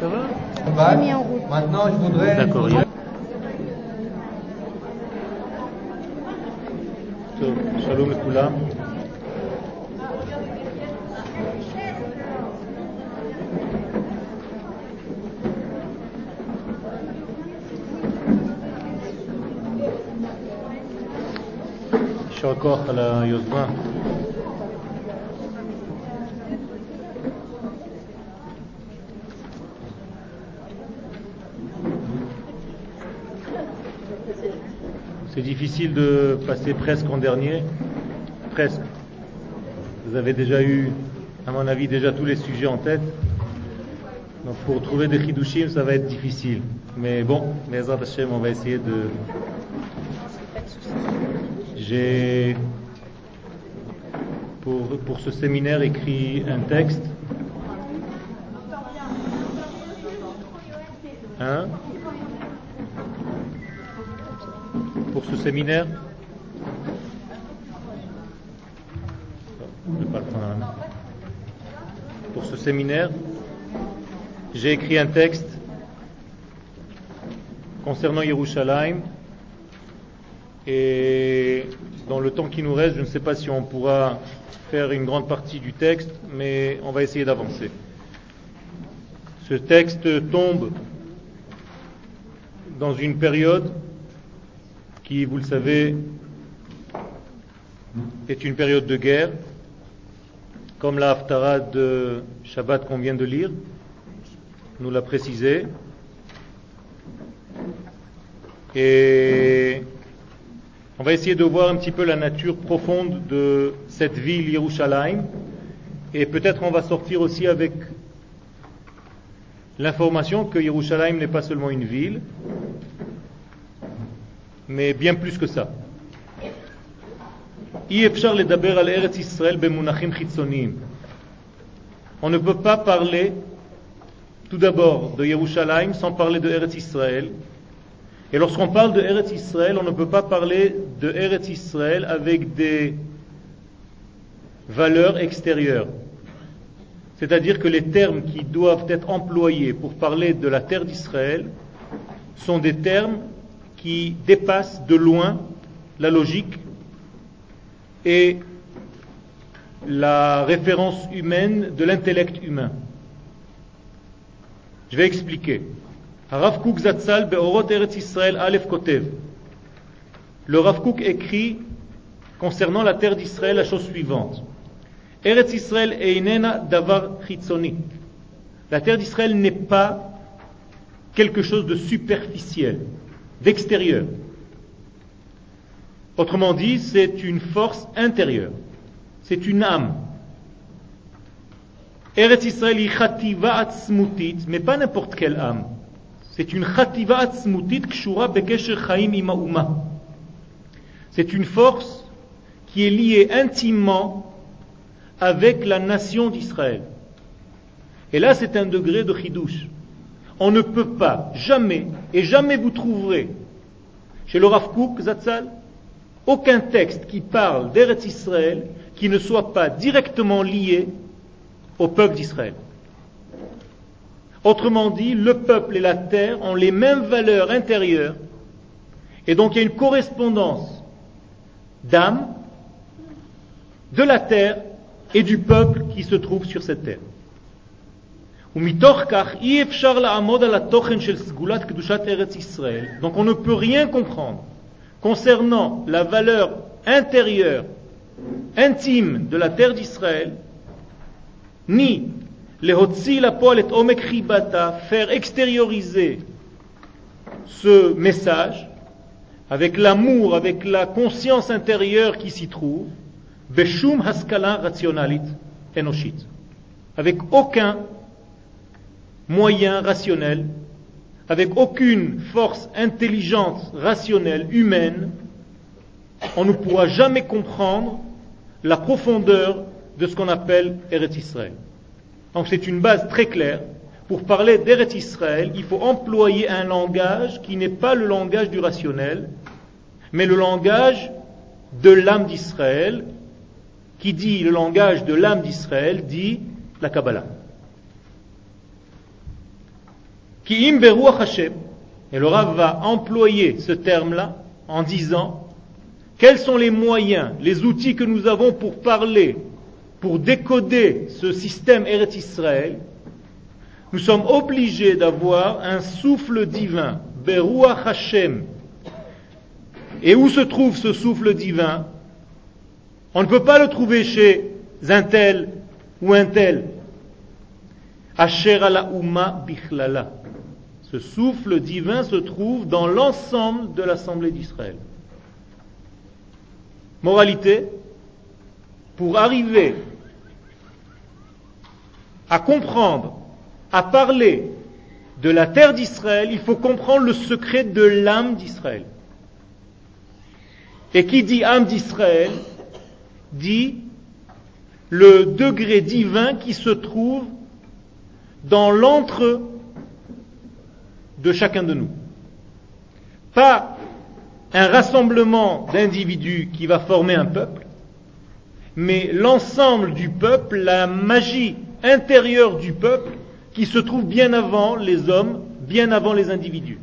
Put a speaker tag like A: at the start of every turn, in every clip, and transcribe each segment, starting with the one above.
A: Ça va
B: Bac.
C: mis en route.
B: Maintenant, je voudrais.
A: D'accord. טוב, שלום לכולם. יישר כוח על היוזמה. Difficile de passer presque en dernier. Presque. Vous avez déjà eu, à mon avis, déjà tous les sujets en tête. Donc pour trouver des chidushim, ça va être difficile. Mais bon, les on va essayer de. J'ai pour, pour ce séminaire écrit un texte. La main. Pour ce séminaire, j'ai écrit un texte concernant Yerushalayim et dans le temps qui nous reste, je ne sais pas si on pourra faire une grande partie du texte, mais on va essayer d'avancer. Ce texte tombe dans une période qui, vous le savez, est une période de guerre, comme la Haftara de Shabbat qu'on vient de lire nous l'a précisé. Et on va essayer de voir un petit peu la nature profonde de cette ville Yerushalayim. Et peut-être on va sortir aussi avec l'information que Yerushalayim n'est pas seulement une ville, mais bien plus que ça. Ben on ne peut pas parler tout d'abord de Yerushalayim sans parler de Eretz Israël. Et lorsqu'on parle de Eretz Israël, on ne peut pas parler de Eretz Israël avec des valeurs extérieures. C'est-à-dire que les termes qui doivent être employés pour parler de la terre d'Israël sont des termes qui dépassent de loin la logique et la référence humaine de l'intellect humain. Je vais expliquer. Be'orot Eretz. Le Rav Kook écrit concernant la terre d'Israël la chose suivante. Eretz Israël einena davar chitzoni. La terre d'Israël n'est pas quelque chose de superficiel, d'extérieur. Autrement dit, c'est une force intérieure. C'est une âme. Eretz Israël est atzmutit, mais pas n'importe quelle âme. C'est une chativa atzmutit kshura bekesher chaim ima C'est une force qui est liée intimement avec la nation d'Israël. Et là, c'est un degré de chidouche. On ne peut pas, jamais, et jamais vous trouverez chez le Rav Kook, Zatzal, aucun texte qui parle d'Eretz Israël qui ne soit pas directement lié au peuple d'Israël. Autrement dit, le peuple et la terre ont les mêmes valeurs intérieures, et donc il y a une correspondance d'âme, de la terre et du peuple qui se trouve sur cette terre. Donc on ne peut rien comprendre concernant la valeur intérieure, intime de la terre d'Israël, ni la poil et omek chibata, faire extérioriser ce message avec l'amour, avec la conscience intérieure qui s'y trouve, beshum haskala rationalit enoshit, avec aucun moyen rationnel, avec aucune force intelligente, rationnelle, humaine, on ne pourra jamais comprendre la profondeur de ce qu'on appelle Eretz Israël. Donc c'est une base très claire. Pour parler d'Eretz Israël, il faut employer un langage qui n'est pas le langage du rationnel, mais le langage de l'âme d'Israël, qui dit le langage de l'âme d'Israël, dit la Kabbalah. Qui Hashem. Et le Rav va employer ce terme-là en disant quels sont les moyens, les outils que nous avons pour parler, pour décoder ce système Eretz Israël? Nous sommes obligés d'avoir un souffle divin, Beruach Hashem. Et où se trouve ce souffle divin? On ne peut pas le trouver chez un tel ou un tel. Asher ala bichlala. Ce souffle divin se trouve dans l'ensemble de l'Assemblée d'Israël. Moralité, pour arriver à comprendre, à parler de la terre d'Israël, il faut comprendre le secret de l'âme d'Israël. Et qui dit âme d'Israël dit le degré divin qui se trouve dans l'entre de chacun de nous. Pas un rassemblement d'individus qui va former un peuple, mais l'ensemble du peuple, la magie intérieure du peuple qui se trouve bien avant les hommes, bien avant les individus.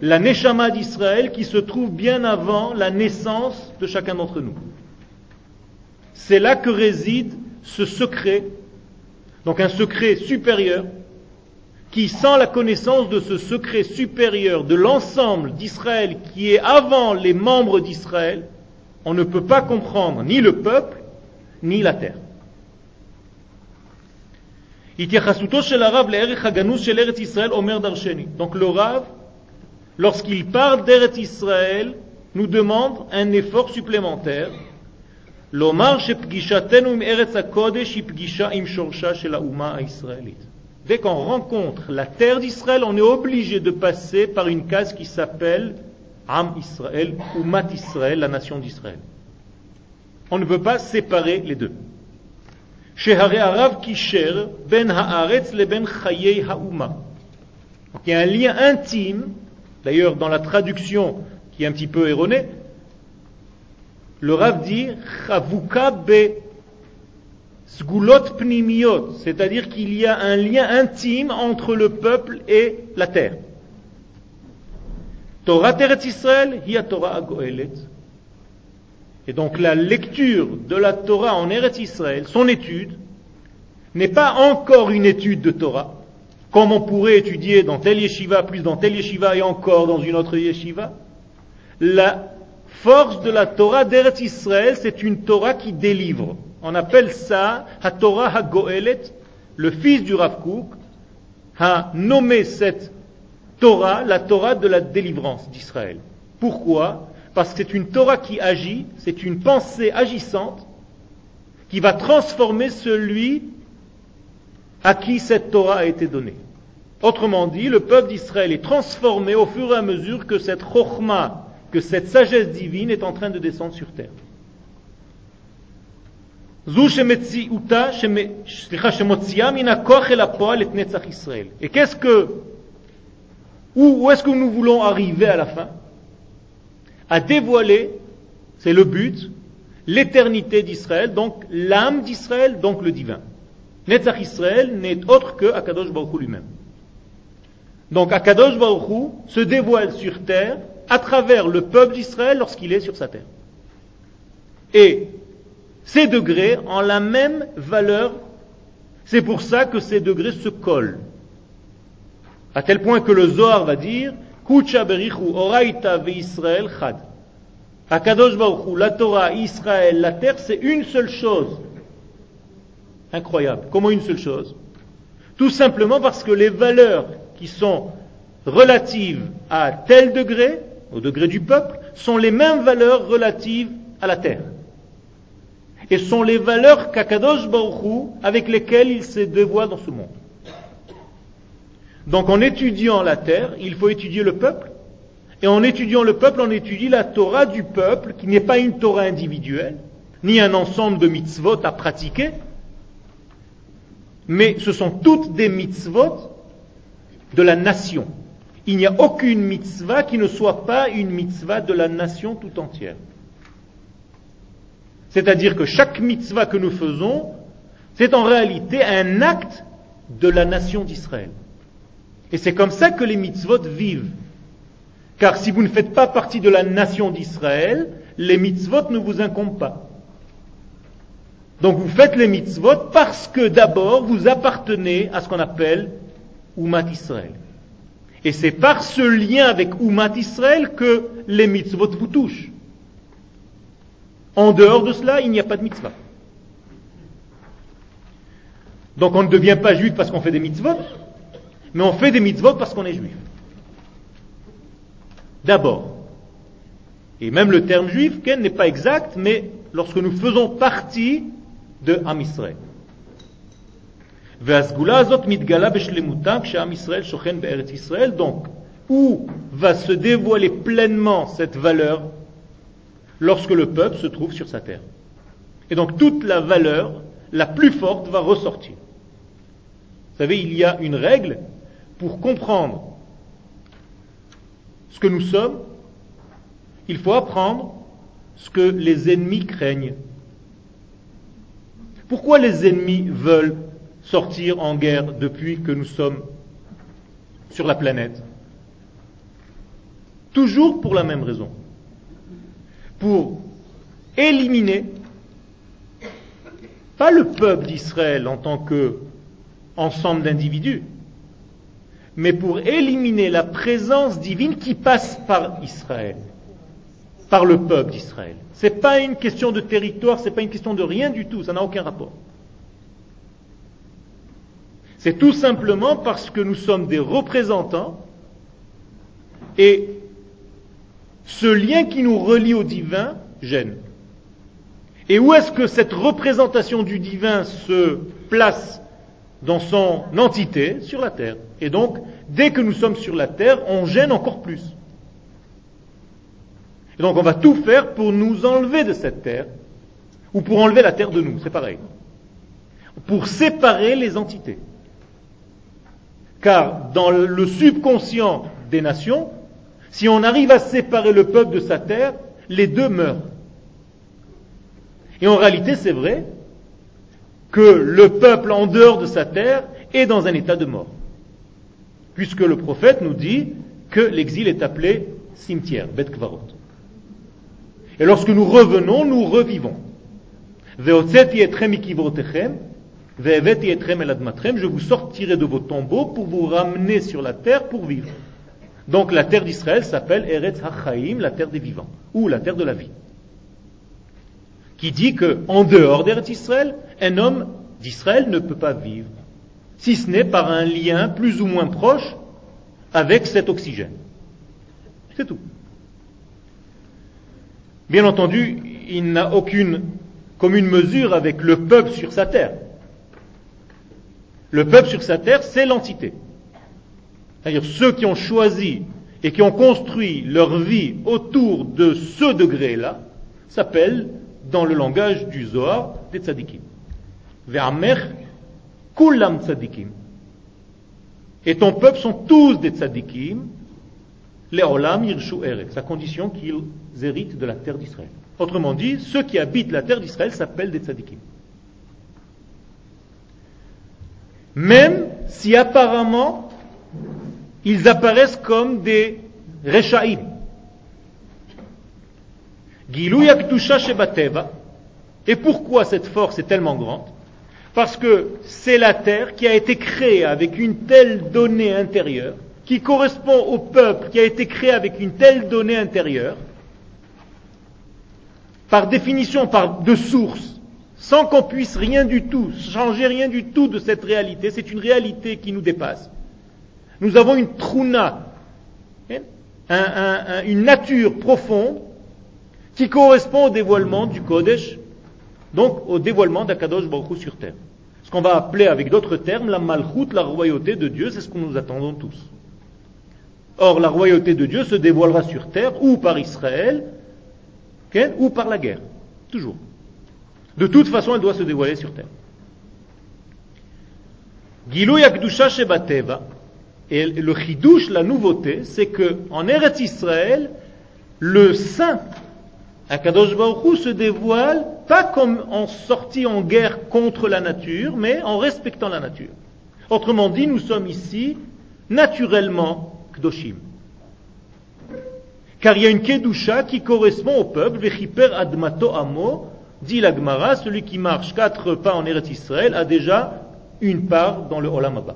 A: La Neshama d'Israël qui se trouve bien avant la naissance de chacun d'entre nous. C'est là que réside ce secret, donc un secret supérieur, qui, sans la connaissance de ce secret supérieur de l'ensemble d'Israël qui est avant les membres d'Israël, on ne peut pas comprendre ni le peuple, ni la terre. Donc le Rav, lorsqu'il parle d'Eretz Israël, nous demande un effort supplémentaire. L'omar Eretz. Dès qu'on rencontre la terre d'Israël, on est obligé de passer par une case qui s'appelle Am Israël ou Mat Israël, la nation d'Israël. On ne peut pas séparer les deux. ben ben il y a un lien intime, d'ailleurs dans la traduction qui est un petit peu erronée, le Rav dit Chavuka be Sgulot pnimiot, c'est-à-dire qu'il y a un lien intime entre le peuple et la terre. Torah Teret Israël, hiya Torah Agoelet. Et donc la lecture de la Torah en Eretz Israël, son étude, n'est pas encore une étude de Torah, comme on pourrait étudier dans tel yeshiva, plus dans tel yeshiva et encore dans une autre yeshiva. La force de la Torah d'Eretz Israël, c'est une Torah qui délivre. On appelle ça HaTorah HaGoelet, le fils du Rav Kook, a nommé cette Torah la Torah de la délivrance d'Israël. Pourquoi? Parce que c'est une Torah qui agit, c'est une pensée agissante qui va transformer celui à qui cette Torah a été donnée. Autrement dit, le peuple d'Israël est transformé au fur et à mesure que cette chokhmah, que cette sagesse divine est en train de descendre sur terre. Et qu'est-ce que, où, est-ce que nous voulons arriver à la fin À dévoiler, c'est le but, l'éternité d'Israël, donc l'âme d'Israël, donc le divin. Netzach Israël n'est autre que Akadosh Baruch lui-même. Donc Akadosh Baruch se dévoile sur terre à travers le peuple d'Israël lorsqu'il est sur sa terre. Et ces degrés ont la même valeur. C'est pour ça que ces degrés se collent. À tel point que le Zohar va dire Kucha berichu oraita ve Israël chad. Akadosh Baruch la Torah, Israël, la terre, c'est une seule chose. Incroyable. Comment une seule chose? Tout simplement parce que les valeurs qui sont relatives à tel degré, au degré du peuple, sont les mêmes valeurs relatives à la terre et sont les valeurs qu'Akadosh Baruch avec lesquelles il se dévoile dans ce monde. Donc en étudiant la terre, il faut étudier le peuple, et en étudiant le peuple, on étudie la Torah du peuple, qui n'est pas une Torah individuelle, ni un ensemble de mitzvot à pratiquer, mais ce sont toutes des mitzvot de la nation. Il n'y a aucune mitzvah qui ne soit pas une mitzvah de la nation tout entière. C'est-à-dire que chaque mitzvah que nous faisons, c'est en réalité un acte de la nation d'Israël. Et c'est comme ça que les mitzvot vivent. Car si vous ne faites pas partie de la nation d'Israël, les mitzvot ne vous incombent pas. Donc vous faites les mitzvot parce que d'abord vous appartenez à ce qu'on appelle Umat Israël. Et c'est par ce lien avec Umat Israël que les mitzvot vous touchent. En dehors de cela, il n'y a pas de mitzvah. Donc on ne devient pas juif parce qu'on fait des mitzvot, mais on fait des mitzvot parce qu'on est juif. D'abord. Et même le terme juif, n'est pas exact, mais lorsque nous faisons partie de Am Israël. Donc, où va se dévoiler pleinement cette valeur lorsque le peuple se trouve sur sa terre. Et donc toute la valeur la plus forte va ressortir. Vous savez, il y a une règle pour comprendre ce que nous sommes, il faut apprendre ce que les ennemis craignent. Pourquoi les ennemis veulent sortir en guerre depuis que nous sommes sur la planète? Toujours pour la même raison. Pour éliminer, pas le peuple d'Israël en tant qu'ensemble d'individus, mais pour éliminer la présence divine qui passe par Israël, par le peuple d'Israël. Ce n'est pas une question de territoire, ce n'est pas une question de rien du tout, ça n'a aucun rapport. C'est tout simplement parce que nous sommes des représentants et ce lien qui nous relie au divin gêne. Et où est-ce que cette représentation du divin se place dans son entité Sur la terre? Et donc, dès que nous sommes sur la terre, on gêne encore plus. Et donc on va tout faire pour nous enlever de cette terre, ou pour enlever la terre de nous, c'est pareil. Pour séparer les entités. Car dans le subconscient des nations, si on arrive à séparer le peuple de sa terre, les deux meurent. Et en réalité, c'est vrai que le peuple en dehors de sa terre est dans un état de mort. Puisque le prophète nous dit que l'exil est appelé cimetière, Bet Kvarot. Et lorsque nous revenons, nous revivons. Je vous sortirai de vos tombeaux pour vous ramener sur la terre pour vivre. Donc la terre d'Israël s'appelle Eretz HaChaim, la terre des vivants, ou la terre de la vie. Qui dit que en dehors d'Eretz Israël, un homme d'Israël ne peut pas vivre, si ce n'est par un lien plus ou moins proche avec cet oxygène. C'est tout. Bien entendu, il n'a aucune commune mesure avec le peuple sur sa terre. Le peuple sur sa terre, c'est l'entité. C'est-à-dire ceux qui ont choisi et qui ont construit leur vie autour de ce degré-là, s'appellent, dans le langage du Zohar, des tzadikim. Ve'amer kulam tzadikim. Et ton peuple sont tous des tzadikim, les olam yirshu eretz, à condition qu'ils héritent de la terre d'Israël. Autrement dit, ceux qui habitent la terre d'Israël s'appellent des tzadikim. Même si apparemment ils apparaissent comme des Reshaim. Et pourquoi cette force est tellement grande? Parce que c'est la terre qui a été créée avec une telle donnée intérieure, qui correspond au peuple qui a été créé avec une telle donnée intérieure, par définition, par de source, sans qu'on puisse rien du tout, changer rien du tout de cette réalité. C'est une réalité qui nous dépasse. Nous avons une truna, hein, une nature profonde qui correspond au dévoilement du Kodesh, donc au dévoilement d'Akadosh Baruch sur terre. Ce qu'on va appeler avec d'autres termes la malchut, la royauté de Dieu, c'est ce que nous attendons tous. Or, la royauté de Dieu se dévoilera sur terre ou par Israël, ou par la guerre. Toujours. De toute façon, elle doit se dévoiler sur terre. Gilou Yakdusha Shebateva, et le chidouche, la nouveauté, c'est que en Eretz Israël, le saint, Akadosh Baruch se dévoile pas comme en sortie en guerre contre la nature, mais en respectant la nature. Autrement dit, nous sommes ici naturellement Kdoshim. Car il y a une Kedusha qui correspond au peuple, Vechiper Admato Amo, dit la Gemara, celui qui marche quatre pas en Eretz Israël a déjà une part dans le Olam Abba.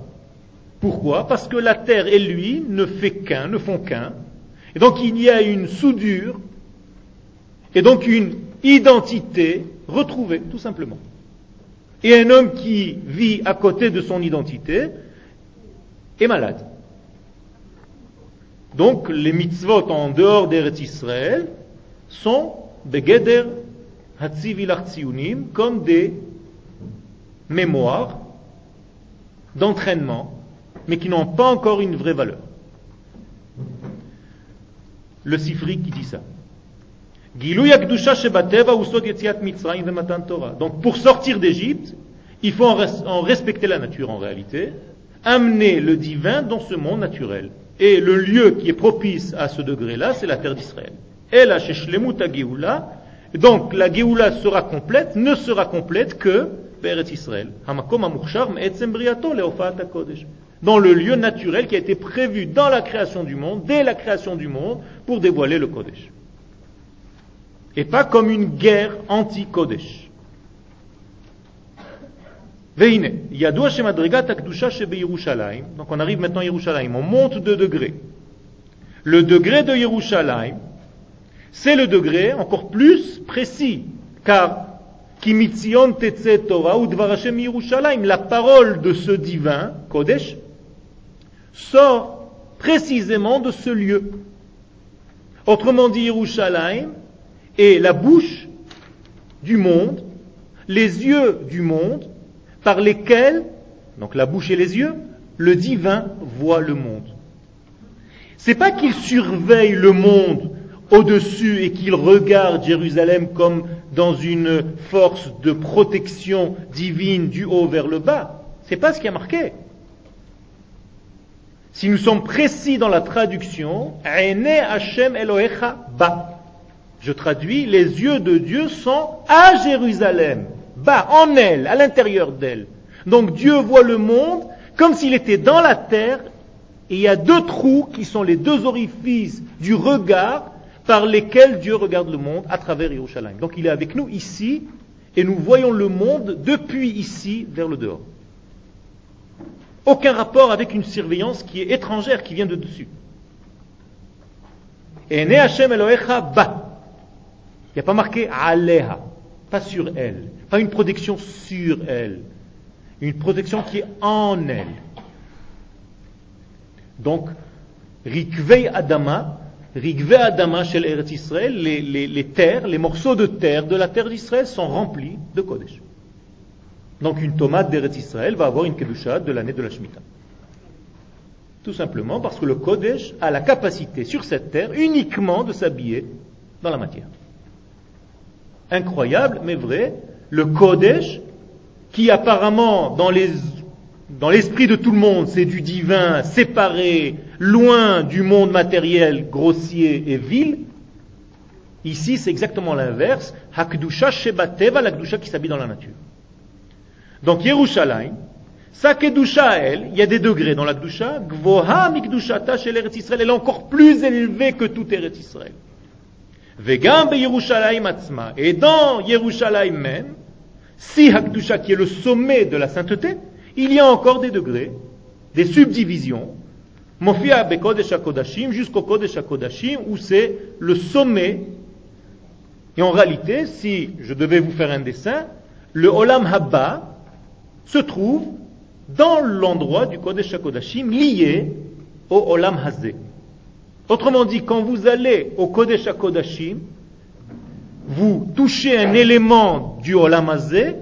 A: Pourquoi? Parce que la terre et lui ne fait qu'un, ne font qu'un. Et donc il y a une soudure et donc une identité retrouvée, tout simplement. Et un homme qui vit à côté de son identité est malade. Donc les mitzvot en dehors d'Eretz Israël sont begeder comme des mémoires d'entraînement, mais qui n'ont pas encore une vraie valeur. Le Sifri qui dit ça. Donc pour sortir d'Égypte, il faut en respecter la nature en réalité, amener le divin dans ce monde naturel. Et le lieu qui est propice à ce degré-là, c'est la terre d'Israël. Et la donc la Géoula sera complète, ne sera complète que Beret Israël. Dans le lieu naturel qui a été prévu dans la création du monde, dès la création du monde, pour dévoiler le Kodesh. Et pas comme une guerre anti-Kodesh. Donc on arrive maintenant à Yerushalayim. On monte de degrés. Le degré de Yerushalayim, c'est le degré encore plus précis. Car la parole de ce divin, Kodesh, sort précisément de ce lieu. Autrement dit, Yerushalayim est la bouche du monde, les yeux du monde, par lesquels, donc la bouche et les yeux, le divin voit le monde. C'est pas qu'il surveille le monde au-dessus et qu'il regarde Jérusalem comme dans une force de protection divine du haut vers le bas. C'est pas ce qui a marqué. Si nous sommes précis dans la traduction, Hashem. Je traduis, les yeux de Dieu sont à Jérusalem bas, en elle, à l'intérieur d'elle. Donc Dieu voit le monde comme s'il était dans la terre, et il y a deux trous qui sont les deux orifices du regard par lesquels Dieu regarde le monde à travers Yerushalayim. Donc il est avec nous ici, et nous voyons le monde depuis ici vers le dehors. Aucun rapport avec une surveillance qui est étrangère, qui vient de dessus. Et ne Hashem Elohecha ba. Il n'y a pas marqué Aleha, pas sur elle. Pas une protection sur elle, une protection qui est en elle. Donc, Rikvei Adama, Rikvei Adama chez Eretz Israël, les, les, terres, les morceaux de terre de la terre d'Israël sont remplis de Kodesh. Donc une tomate d'Eretz Israël va avoir une Kedusha de l'année de la Shemitah. Tout simplement parce que le Kodesh a la capacité sur cette terre uniquement de s'habiller dans la matière. Incroyable, mais vrai, le Kodesh, qui apparemment dans l'esprit de tout le monde, c'est du divin, séparé, loin du monde matériel, grossier et vil. Ici, c'est exactement l'inverse. Hakdusha Shebateva, la qui s'habille dans la nature. Donc, Yerushalayim, sa Kedusha elle, il y a des degrés dans la Kdusha. Gvoha Mikdushata shel Eretz Israël, elle est encore plus élevée que tout Eretz Israël. Vegam Yerushalayim atzma. Et dans Yerushalayim même, si Hakdusha qui est le sommet de la sainteté, il y a encore des degrés, des subdivisions. Mofia Bekodesh HaKodashim jusqu'au Kodesh HaKodashim où c'est le sommet. Et en réalité, si je devais vous faire un dessin, le Olam Habba se trouve dans l'endroit du Kodesh HaKodashim lié au Olam Hazé. Autrement dit, quand vous allez au Kodesh HaKodashim, vous touchez un élément du Olam Hazé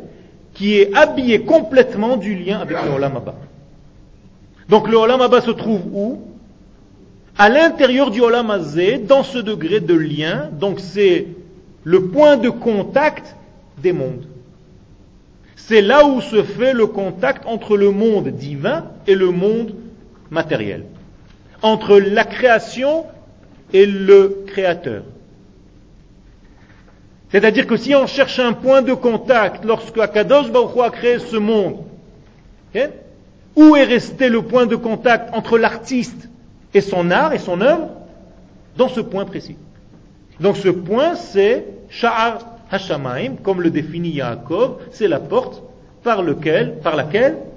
A: qui est habillé complètement du lien avec le Olam Abba. Donc le Olam Abba se trouve où? À l'intérieur du Olam Hazé, dans ce degré de lien, donc c'est le point de contact des mondes. C'est là où se fait le contact entre le monde divin et le monde matériel entre la création et le créateur. C'est-à-dire que si on cherche un point de contact lorsque Akadosh Baruch a créé ce monde, Où est resté le point de contact entre l'artiste et son art et son œuvre? Dans ce point précis. Donc ce point, c'est Sha'ar Hashamaim, comme le définit Yaakov, c'est la porte par, laquelle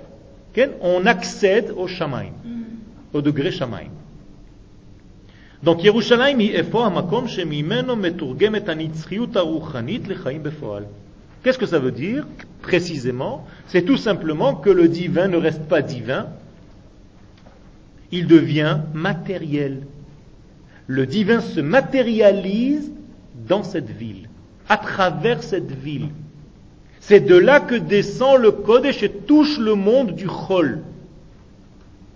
A: on accède au Shamaim, mm. au degré Shamaim. Donc Yerushalayim est Makom Shemimeno Meturgemet Anitzriut Aruchanit Lechaim Befoal. Qu'est-ce que ça veut dire précisément? C'est tout simplement que le divin ne reste pas divin, il devient matériel. Le divin se matérialise dans cette ville à travers cette ville. C'est de là que descend le Kodesh et touche le monde du Chol.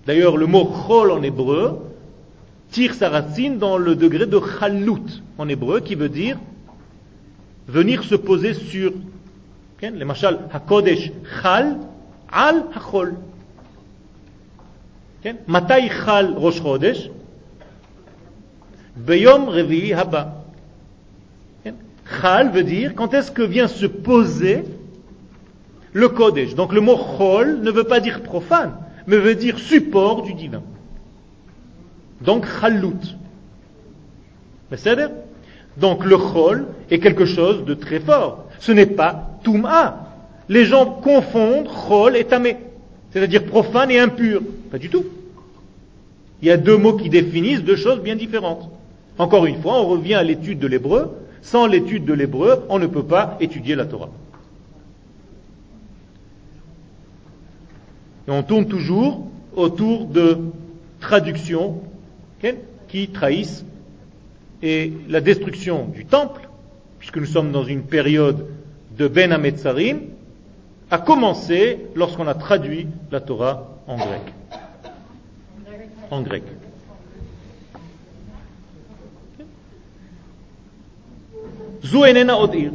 A: D'ailleurs, le mot Chol en hébreu tire sa racine dans le degré de Chalut en hébreu, qui veut dire venir se poser sur les machal HaKodesh Chal al HaChol. Matai Chal Rosh Chodesh Beyom Haba. Chal veut dire quand est-ce que vient se poser le Kodesh? Donc le mot Chol ne veut pas dire profane, mais veut dire support du divin. Donc Chalut. Donc le Chol est quelque chose de très fort. Ce n'est pas Toum'a. Les gens confondent Chol et Tamé, c'est-à-dire profane et impur. Pas du tout. Il y a deux mots qui définissent deux choses bien différentes. Encore une fois, on revient à l'étude de l'hébreu. Sans l'étude de l'hébreu, on ne peut pas étudier la Torah. Et on tourne toujours autour de traductions qui trahissent et la destruction du temple, puisque nous sommes dans une période de Ben Ametzarim, a commencé lorsqu'on a traduit la Torah en grec. En grec.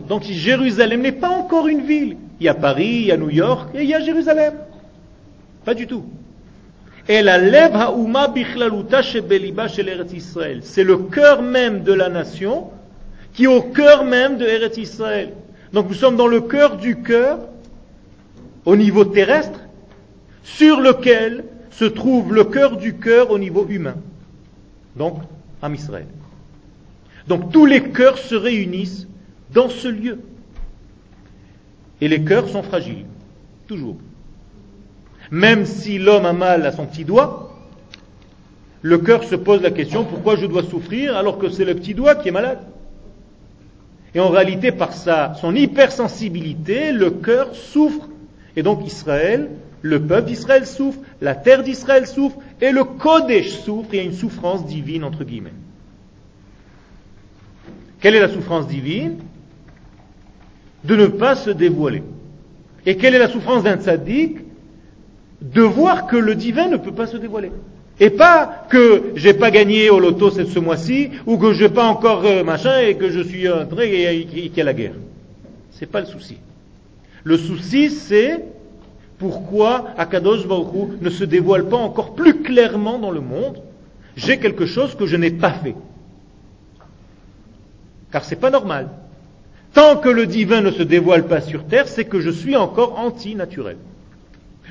A: Donc Jérusalem n'est pas encore une ville. Il y a Paris, il y a New York et il y a Jérusalem. Pas du tout. C'est le cœur même de la nation qui est au cœur même de Eretz Israël. Donc nous sommes dans le cœur du cœur, au niveau terrestre, sur lequel se trouve le cœur du cœur au niveau humain. Donc, Am Israël. Donc tous les cœurs se réunissent dans ce lieu. Et les cœurs sont fragiles, toujours. Même si l'homme a mal à son petit doigt, le cœur se pose la question pourquoi je dois souffrir alors que c'est le petit doigt qui est malade? Et en réalité, par sa, son hypersensibilité, le cœur souffre. Et donc Israël, le peuple d'Israël souffre, la terre d'Israël souffre, et le Kodesh souffre, il y a une souffrance divine entre guillemets. Quelle est la souffrance divine De ne pas se dévoiler. Et quelle est la souffrance d'un tzaddik de voir que le divin ne peut pas se dévoiler. Et pas que j'ai pas gagné au loto ce mois-ci, ou que je n'ai pas encore euh, machin, et que je suis entré et, qu'il y a la guerre. C'est pas le souci. Le souci, c'est pourquoi Akadosh Baruch ne se dévoile pas encore plus clairement dans le monde. J'ai quelque chose que je n'ai pas fait. Car c'est pas normal. Tant que le divin ne se dévoile pas sur terre, c'est que je suis encore anti-naturel.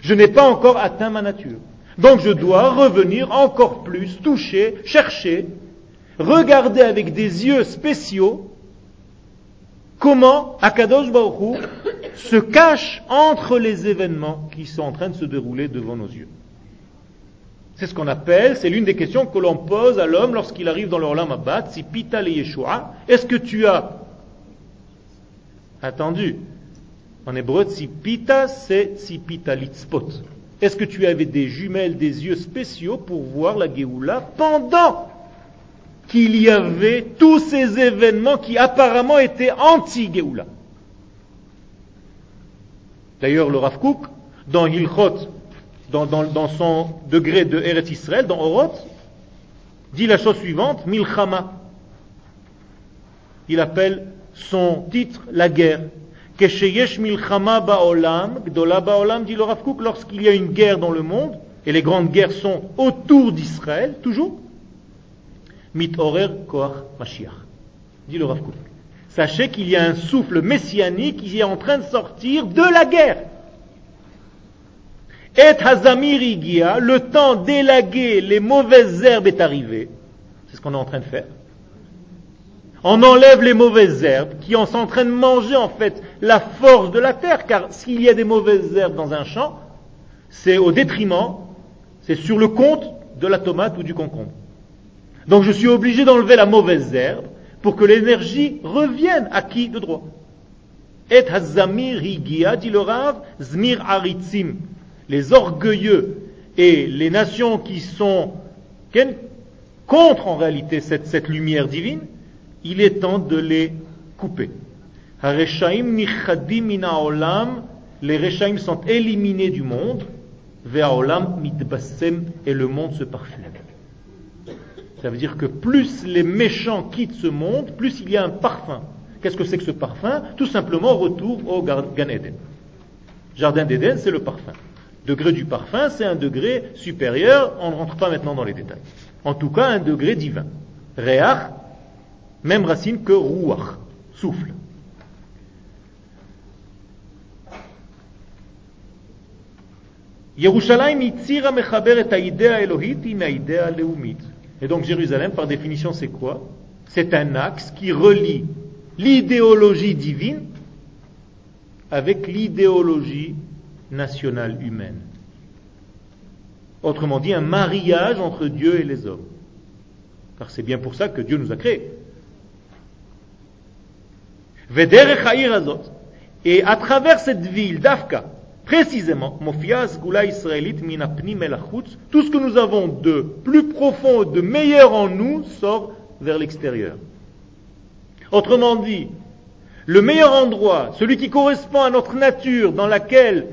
A: Je n'ai pas encore atteint ma nature. Donc je dois revenir encore plus, toucher, chercher, regarder avec des yeux spéciaux comment Akadosh Baruch se cache entre les événements qui sont en train de se dérouler devant nos yeux. C'est ce qu'on appelle, c'est l'une des questions que l'on pose à l'homme lorsqu'il arrive dans leur abad, si pita le Yeshua, est-ce que tu as attendu en hébreu, tzipita, c'est tzipita litzpot. Est-ce que tu avais des jumelles, des yeux spéciaux pour voir la Géoula pendant qu'il y avait tous ces événements qui apparemment étaient anti-Géoula? D'ailleurs, le Rav Kook, dans Hilchot, dans, son degré de Eretz Israël, dans Oroth, dit la chose suivante, Milchama. Il appelle son titre la guerre. milchama ba'olam, gdola ba'olam, dit le Rav lorsqu'il y a une guerre dans le monde, et les grandes guerres sont autour d'Israël, toujours, mitorer koach Mashiach, dit le Rav Sachez qu'il y a un souffle messianique qui est en train de sortir de la guerre. Et hazamir le temps d'élaguer les mauvaises herbes est arrivé. C'est ce qu'on est en train de faire. On enlève les mauvaises herbes qui sont en train de manger en fait la force de la terre, car s'il y a des mauvaises herbes dans un champ, c'est au détriment, c'est sur le compte de la tomate ou du concombre. Donc je suis obligé d'enlever la mauvaise herbe pour que l'énergie revienne à qui de droit. Et hazamir higia, dit le Rav, zmir aritzim. Les orgueilleux et les nations qui sont contre en réalité cette, cette lumière divine, il est temps de les couper. Les Reshaim sont éliminés du monde, et le monde se parfume. Ça veut dire que plus les méchants quittent ce monde, plus il y a un parfum. Qu'est-ce que c'est que ce parfum? Tout simplement retour au Gan. Jardin d'Éden, c'est le parfum. Degré du parfum, c'est un degré supérieur, on ne rentre pas maintenant dans les détails. En tout cas, un degré divin. Réach, même racine que rouach, souffle. Et donc Jérusalem, par définition, c'est quoi? C'est un axe qui relie l'idéologie divine avec l'idéologie nationale humaine. Autrement dit, un mariage entre Dieu et les hommes. Car c'est bien pour ça que Dieu nous a créés. Et à travers cette ville d'Afka, Précisément, tout ce que nous avons de plus profond, de meilleur en nous sort vers l'extérieur. Autrement dit, le meilleur endroit, celui qui correspond à notre nature, dans, laquelle,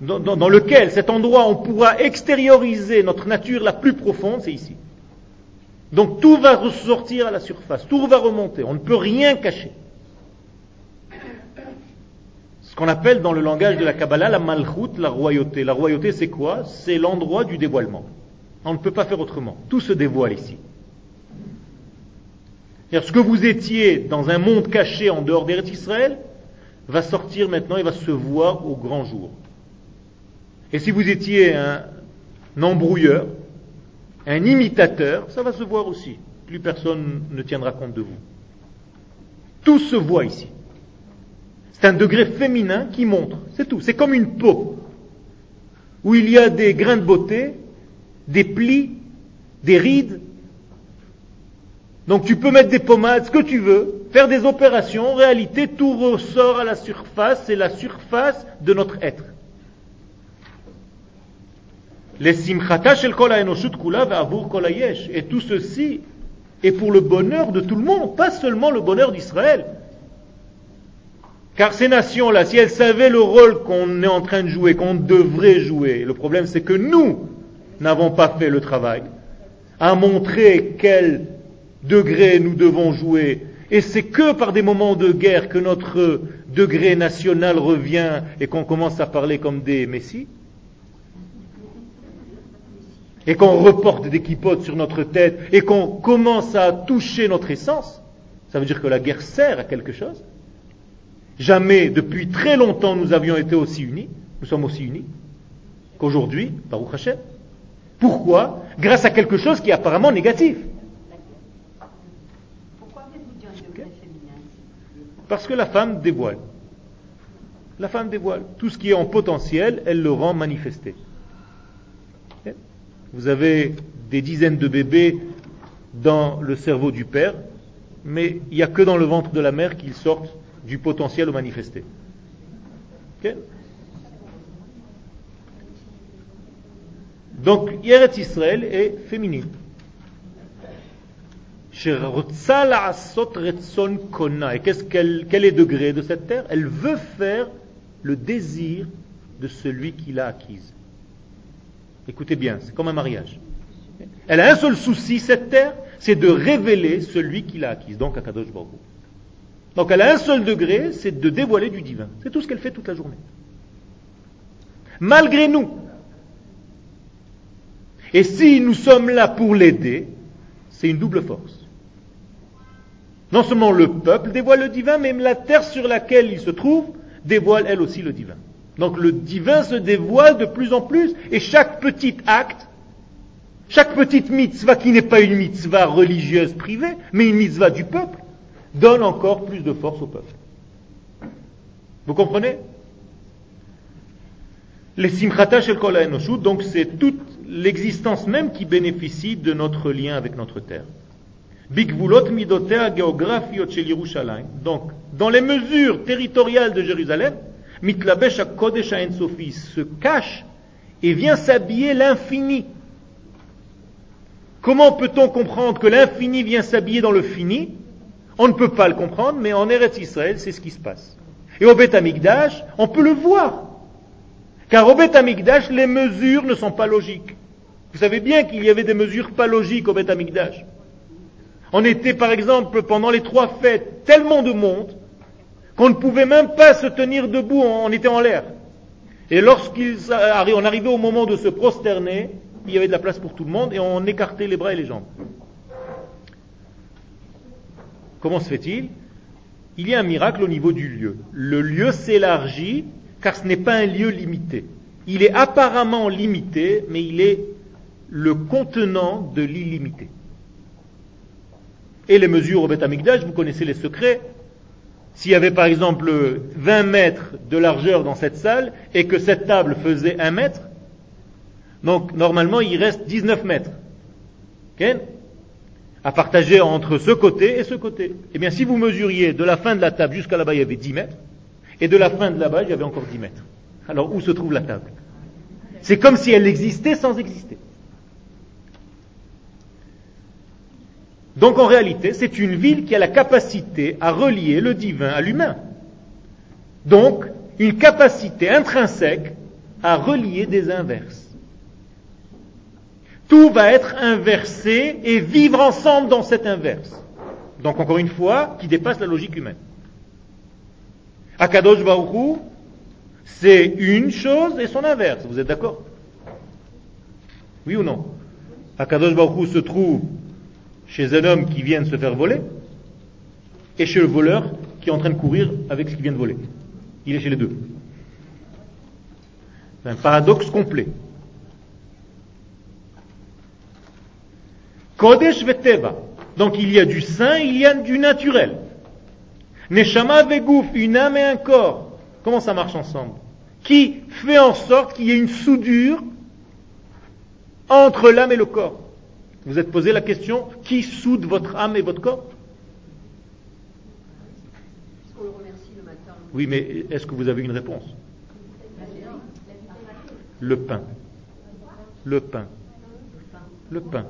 A: dans, dans lequel cet endroit on pourra extérioriser notre nature la plus profonde, c'est ici. Donc tout va ressortir à la surface, tout va remonter, on ne peut rien cacher qu'on appelle dans le langage de la Kabbalah la malchut, la royauté. La royauté, c'est quoi? C'est l'endroit du dévoilement. On ne peut pas faire autrement. Tout se dévoile ici. Ce que vous étiez dans un monde caché en dehors d'Eretz Israël va sortir maintenant et va se voir au grand jour. Et si vous étiez un embrouilleur, un imitateur, ça va se voir aussi. Plus personne ne tiendra compte de vous. Tout se voit ici. C'est un degré féminin qui montre, c'est tout. C'est comme une peau, où il y a des grains de beauté, des plis, des rides. Donc tu peux mettre des pommades, ce que tu veux, faire des opérations, en réalité tout ressort à la surface, c'est la surface de notre être. Les Et tout ceci est pour le bonheur de tout le monde, pas seulement le bonheur d'Israël. Car ces nations-là, si elles savaient le rôle qu'on est en train de jouer, qu'on devrait jouer, le problème c'est que nous n'avons pas fait le travail à montrer quel degré nous devons jouer. Et c'est que par des moments de guerre que notre degré national revient et qu'on commence à parler comme des messies. Et qu'on reporte des quipotes sur notre tête et qu'on commence à toucher notre essence. Ça veut dire que la guerre sert à quelque chose. Jamais depuis très longtemps nous avions été aussi unis, nous sommes aussi unis qu'aujourd'hui, par Hashem. Pourquoi? Grâce à quelque chose qui est apparemment négatif. Pourquoi Parce que la femme dévoile. La femme dévoile. Tout ce qui est en potentiel, elle le rend manifesté. Vous avez des dizaines de bébés dans le cerveau du père, mais il n'y a que dans le ventre de la mère qu'ils sortent du potentiel au manifesté. Donc, Yeret Israël est féminine. Et qu'est-ce qu'elle, quel est le degré de cette terre? Elle veut faire le désir de celui qui l'a acquise. Écoutez bien, c'est comme un mariage. Elle a un seul souci, cette terre, c'est de révéler celui qui l'a acquise, donc Akadosh Baruch donc elle a un seul degré, c'est de dévoiler du divin. C'est tout ce qu'elle fait toute la journée. Malgré nous. Et si nous sommes là pour l'aider, c'est une double force. Non seulement le peuple dévoile le divin, mais la terre sur laquelle il se trouve dévoile elle aussi le divin. Donc le divin se dévoile de plus en plus et chaque petit acte, chaque petite mitzvah qui n'est pas une mitzvah religieuse privée, mais une mitzvah du peuple, donne encore plus de force au peuple. Vous comprenez? Les simchata shel kol donc c'est toute l'existence même qui bénéficie de notre lien avec notre terre. Donc, dans les mesures territoriales de Jérusalem, Mitlabesh Kodesh Sofi se cache et vient s'habiller l'infini. Comment peut-on comprendre que l'infini vient s'habiller dans le fini? On ne peut pas le comprendre, mais en Eretz Israël, c'est ce qui se passe. Et au Beth Amikdash, on peut le voir. Car au Beth Amikdash, les mesures ne sont pas logiques. Vous savez bien qu'il y avait des mesures pas logiques au Beth Amikdash. On était par exemple pendant les trois fêtes tellement de monde qu'on ne pouvait même pas se tenir debout, on était en l'air. Et lorsqu'on arrivait au moment de se prosterner, il y avait de la place pour tout le monde et on écartait les bras et les jambes. Comment se fait-il? Il y a un miracle au niveau du lieu. Le lieu s'élargit car ce n'est pas un lieu limité. Il est apparemment limité, mais il est le contenant de l'illimité. Et les mesures au Beth Amikdash, vous connaissez les secrets. S'il y avait par exemple 20 mètres de largeur dans cette salle et que cette table faisait 1 mètre, donc normalement il reste 19 mètres. à partager entre ce côté et ce côté. Eh bien si vous mesuriez de la fin de la table jusqu'à là-bas, il y avait 10 mètres, et de la fin de là-bas, il y avait encore 10 mètres. Alors où se trouve la table? C'est comme si elle existait sans exister. Donc en réalité, c'est une ville qui a la capacité à relier le divin à l'humain. Donc, une capacité intrinsèque à relier des inverses. Tout va être inversé et vivre ensemble dans cette inverse. Donc encore une fois, qui dépasse la logique humaine. Akadosh Baruch c'est une chose et son inverse. Vous êtes d'accord? Oui ou non? Akadosh Baruch se trouve chez un homme qui vient de se faire voler et chez le voleur qui est en train de courir avec ce qu'il vient de voler. Il est chez les deux. C'est un paradoxe complet. Kodesh. Donc il y a du saint, il y a du naturel. Neshama vegouf, une âme et un corps. Comment ça marche ensemble? Qui fait en sorte qu'il y ait une soudure entre l'âme et le corps vous êtes posé la question, qui soude votre âme et votre corps? Oui, mais est-ce que vous avez une réponse? Le pain. Le pain. Le pain.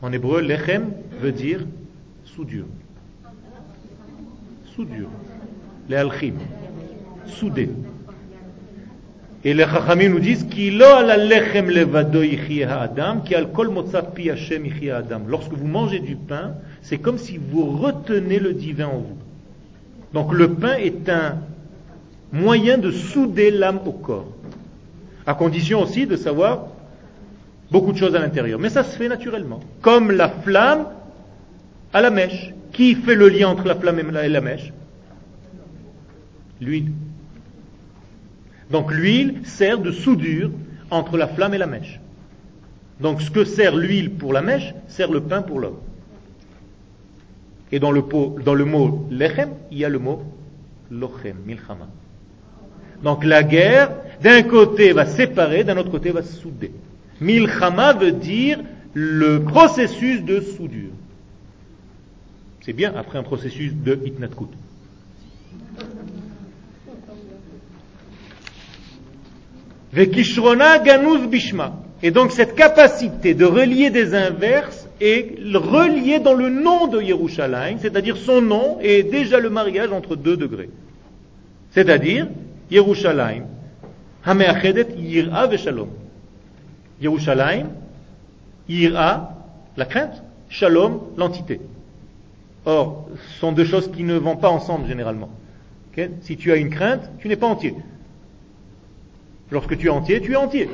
A: En hébreu, lechem veut dire soudure. Soudure. Les alchim. Soudé. Et les Chachamim nous disent. Lorsque vous mangez du pain, c'est comme si vous retenez le divin en vous. Donc le pain est un moyen de souder l'âme au corps. À condition aussi de savoir beaucoup de choses à l'intérieur. Mais ça se fait naturellement. Comme la flamme à la mèche. Qui fait le lien entre la flamme et la mèche? L'huile. Donc l'huile sert de soudure entre la flamme et la mèche. Donc ce que sert l'huile pour la mèche, sert le pain pour l'homme. Et dans le, dans le mot lechem, il y a le mot lochem, milchama. Donc la guerre, d'un côté va séparer, d'un autre côté va souder. Milchama veut dire le processus de soudure. C'est bien après un processus de hitnatkut. Et donc cette capacité de relier des inverses est reliée dans le nom de Yerushalayim, c'est-à-dire son nom est déjà le mariage entre deux degrés. C'est-à-dire Yerushalayim, Hameachedet Yira Veshalom. Yerushalayim, Yira, la crainte, Shalom, l'entité. Or, ce sont deux choses qui ne vont pas ensemble généralement. Si tu as une crainte, tu n'es pas entier. Lorsque tu es entier, tu es entier.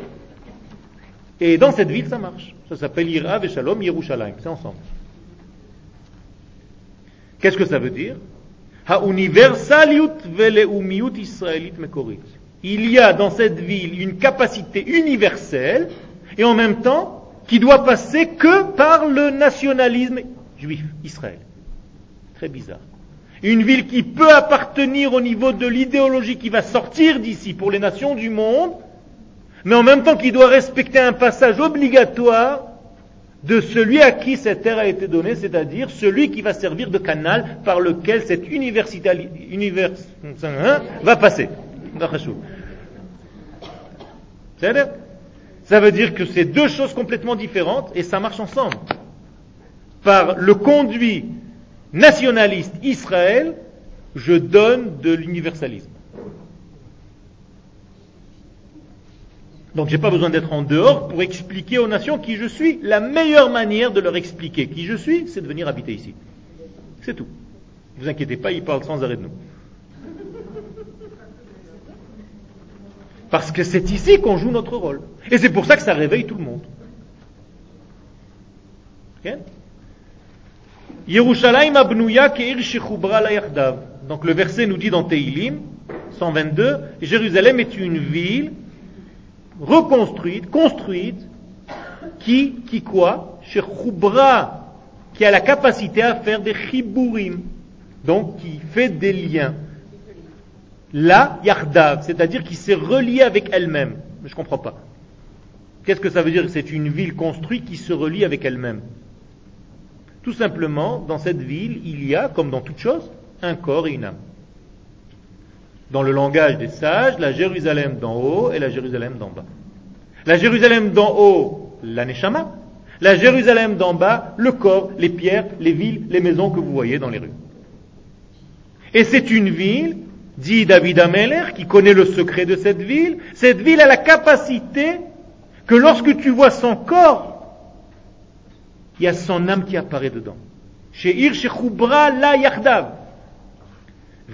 A: Et dans cette ville, ça marche. Ça s'appelle Irav et Shalom Yerushalayim. C'est ensemble. Qu'est-ce que ça veut dire? Il y a dans cette ville une capacité universelle et en même temps qui doit passer que par le nationalisme juif, Israël. Très bizarre. Une ville qui peut appartenir au niveau de l'idéologie qui va sortir d'ici pour les nations du monde, mais en même temps qui doit respecter un passage obligatoire de celui à qui cette terre a été donnée, c'est-à-dire celui qui va servir de canal par lequel cette université univers, hein, va passer. Ça veut dire que c'est deux choses complètement différentes et ça marche ensemble. Par le conduit nationaliste Israël, je donne de l'universalisme. Donc j'ai pas besoin d'être en dehors pour expliquer aux nations qui je suis. La meilleure manière de leur expliquer qui je suis, c'est de venir habiter ici. C'est tout. Ne vous inquiétez pas, ils parlent sans arrêt de nous. Parce que c'est ici qu'on joue notre rôle. Et c'est pour ça que ça réveille tout le monde. Donc le verset nous dit dans Teilim 122, Jérusalem est une ville reconstruite, construite, qui, qui quoi? Chez qui a la capacité à faire des chibourim, donc qui fait des liens. La Yardav, c'est-à-dire qui s'est reliée avec elle-même. Je ne comprends pas. Qu'est-ce que ça veut dire? C'est une ville construite qui se relie avec elle-même. Tout simplement, dans cette ville, il y a, comme dans toute chose, un corps et une âme. Dans le langage des sages, la Jérusalem d'en haut et la Jérusalem d'en bas. La Jérusalem d'en haut, la Neshama. La Jérusalem d'en bas, le corps, les pierres, les villes, les maisons que vous voyez dans les rues. Et c'est une ville dit David Ameller, qui connaît le secret de cette ville, cette ville a la capacité que lorsque tu vois son corps, il y a son âme qui apparaît dedans. Chez Ir la Yachdav.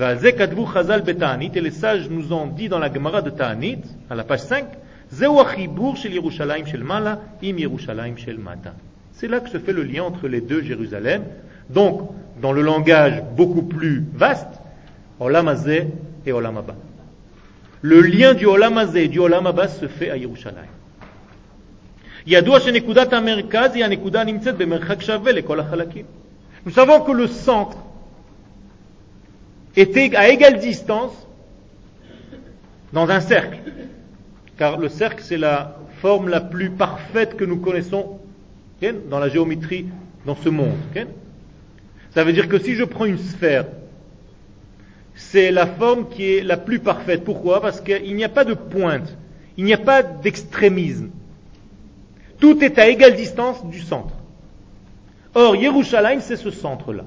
A: Et les sages nous ont dit dans la Gemara de Ta'anit, à la page 5, c'est là que se fait le lien entre les deux Jérusalem. Donc, dans le langage beaucoup plus vaste, Olam et Olam Le lien du Olam et du Olam se fait à Yerushalayim. Nous savons que le centre était à égale distance dans un cercle. Car le cercle, c'est la forme la plus parfaite que nous connaissons dans la géométrie dans ce monde. Ça veut dire que si je prends une sphère c'est la forme qui est la plus parfaite. Pourquoi? Parce qu'il n'y a pas de pointe, il n'y a pas d'extrémisme. Tout est à égale distance du centre. Or, Yerushalayim, c'est ce centre-là.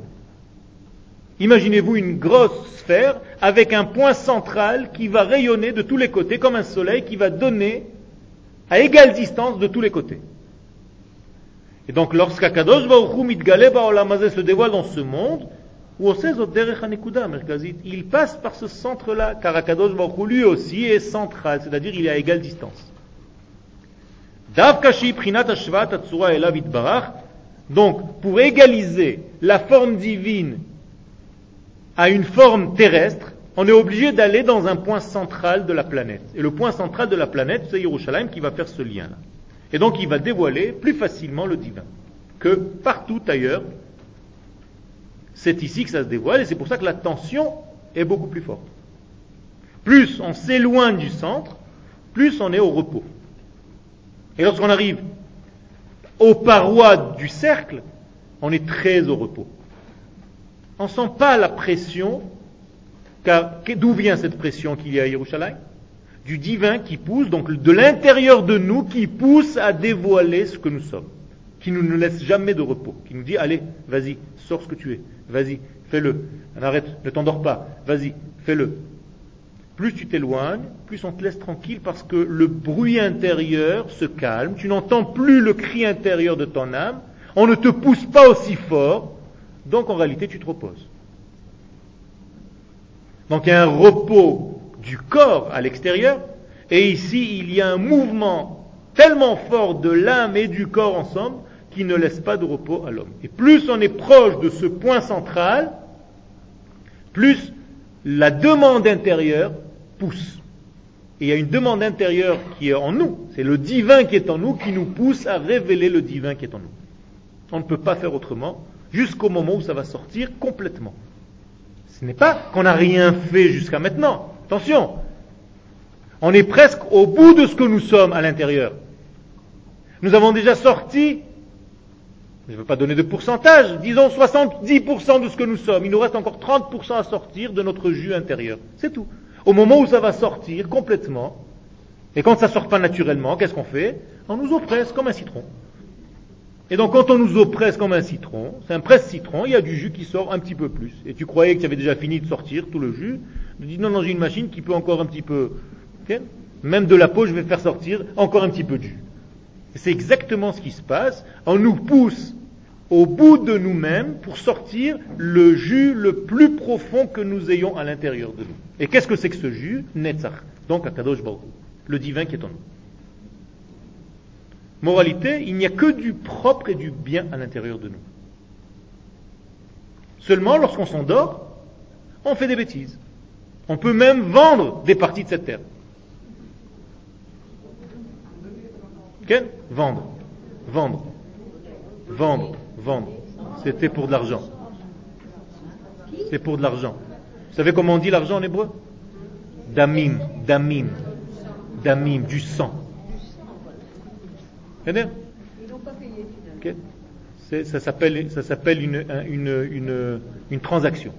A: Imaginez-vous une grosse sphère avec un point central qui va rayonner de tous les côtés comme un soleil qui va donner à égale distance de tous les côtés. Et donc, lorsqu'Akadosh Baruch Hu se dévoile dans ce monde, il passe par ce centre-là, car Akadosh Baruch lui aussi est central, c'est-à-dire il est à égale distance. Donc, pour égaliser la forme divine à une forme terrestre, on est obligé d'aller dans un point central de la planète. Et le point central de la planète, c'est Yerushalayim qui va faire ce lien-là. Et donc, il va dévoiler plus facilement le divin que partout ailleurs c'est ici que ça se dévoile et c'est pour ça que la tension est beaucoup plus forte. Plus on s'éloigne du centre, plus on est au repos. Et lorsqu'on arrive aux parois du cercle, on est très au repos. On ne sent pas la pression, car d'où vient cette pression qu'il y a à Yerushalayim Du divin qui pousse, donc de l'intérieur de nous, qui pousse à dévoiler ce que nous sommes, qui ne nous laisse jamais de repos, qui nous dit allez, vas-y, sors ce que tu es, Vas-y, fais-le. Arrête, ne t'endors pas. Vas-y, fais-le. Plus tu t'éloignes, plus on te laisse tranquille parce que le bruit intérieur se calme. Tu n'entends plus le cri intérieur de ton âme. On ne te pousse pas aussi fort. Donc en réalité, tu te reposes. Donc il y a un repos du corps à l'extérieur. Et ici, il y a un mouvement tellement fort de l'âme et du corps ensemble qui ne laisse pas de repos à l'homme. Et plus on est proche de ce point central, plus la demande intérieure pousse. Et il y a une demande intérieure qui est en nous. C'est le divin qui est en nous qui nous pousse à révéler le divin qui est en nous. On ne peut pas faire autrement jusqu'au moment où ça va sortir complètement. Ce n'est pas qu'on n'a rien fait jusqu'à maintenant. Attention. On est presque au bout de ce que nous sommes à l'intérieur. Nous avons déjà sorti, je ne veux pas donner de pourcentage, disons 70% de ce que nous sommes. Il nous reste encore 30% à sortir de notre jus intérieur. C'est tout. Au moment où ça va sortir complètement, et quand ça sort pas naturellement, qu'est-ce qu'on fait? On nous oppresse comme un citron. Et donc quand on nous oppresse comme un citron, c'est un presse-citron, il y a du jus qui sort un petit peu plus. Et tu croyais que tu avais déjà fini de sortir tout le jus, tu dis non, non, j'ai une machine qui peut encore un petit peu, même de la peau, je vais faire sortir encore un petit peu de jus. C'est exactement ce qui se passe. On nous pousse au bout de nous-mêmes pour sortir le jus le plus profond que nous ayons à l'intérieur de nous. Et qu'est-ce que c'est que ce jus Netzach. Donc Akadosh Baruch le divin qui est en nous. Moralité, il n'y a que du propre et du bien à l'intérieur de nous. Seulement, lorsqu'on s'endort, on fait des bêtises. On peut même vendre des parties de cette terre. Quel Vendre. Vendre. Vendre. Vendre. C'était pour de l'argent. C'est pour de l'argent. Vous savez comment on dit l'argent en hébreu? Damim. Damim. Damim. Du sang. Okay. Ça s'appelle, ça s'appelle une, une, une, transaction.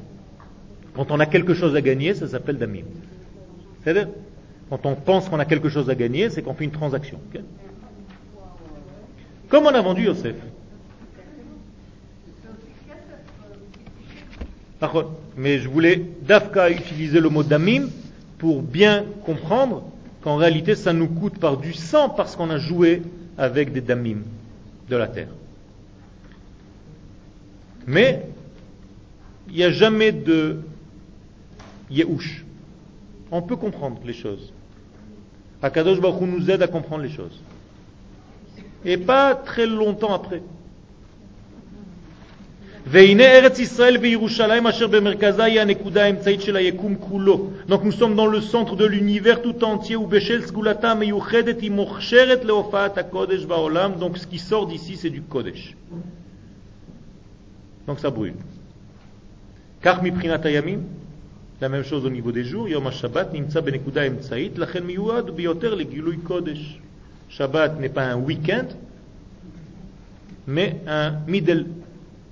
A: Quand on a quelque chose à gagner, ça s'appelle damim. C'est-à-dire, quand on pense qu'on a quelque chose à gagner, c'est qu'on fait une transaction. Comme on a vendu Yosef. Mais je voulais d'Afka utiliser le mot damim pour bien comprendre qu'en réalité ça nous coûte par du sang parce qu'on a joué avec des damim de la terre. Mais il n'y a jamais de yehush. On peut comprendre les choses. Akadosh Baruch nous aide à comprendre les choses. Et pas très longtemps après. Donc nous sommes dans le centre de l'univers tout entier où donc ce qui sort d'ici c'est du Kodesh. Donc ça brûle. La même chose au niveau des jours, Yom HaShabbat biyoter Kodesh. Shabbat n'est pas un week-end, mais un middle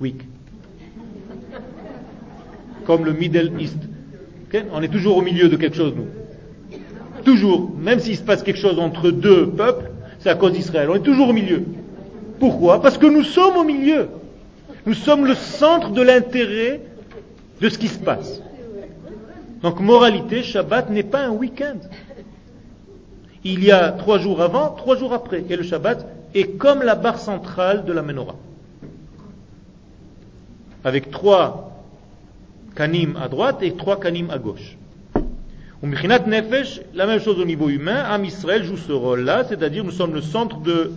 A: week comme le Middle East. On est toujours au milieu de quelque chose, nous. Toujours. Même s'il se passe quelque chose entre deux peuples, c'est à cause d'Israël. On est toujours au milieu. Pourquoi? Parce que nous sommes au milieu. Nous sommes le centre de l'intérêt de ce qui se passe. Donc, moralité, Shabbat n'est pas un week-end. Il y a trois jours avant, trois jours après. Et le Shabbat est comme la barre centrale de la menorah. Avec trois kanim à droite et trois kanim à gauche. Nefesh, la même chose au niveau humain, Am Israël joue ce rôle-là, c'est-à-dire nous sommes le centre de,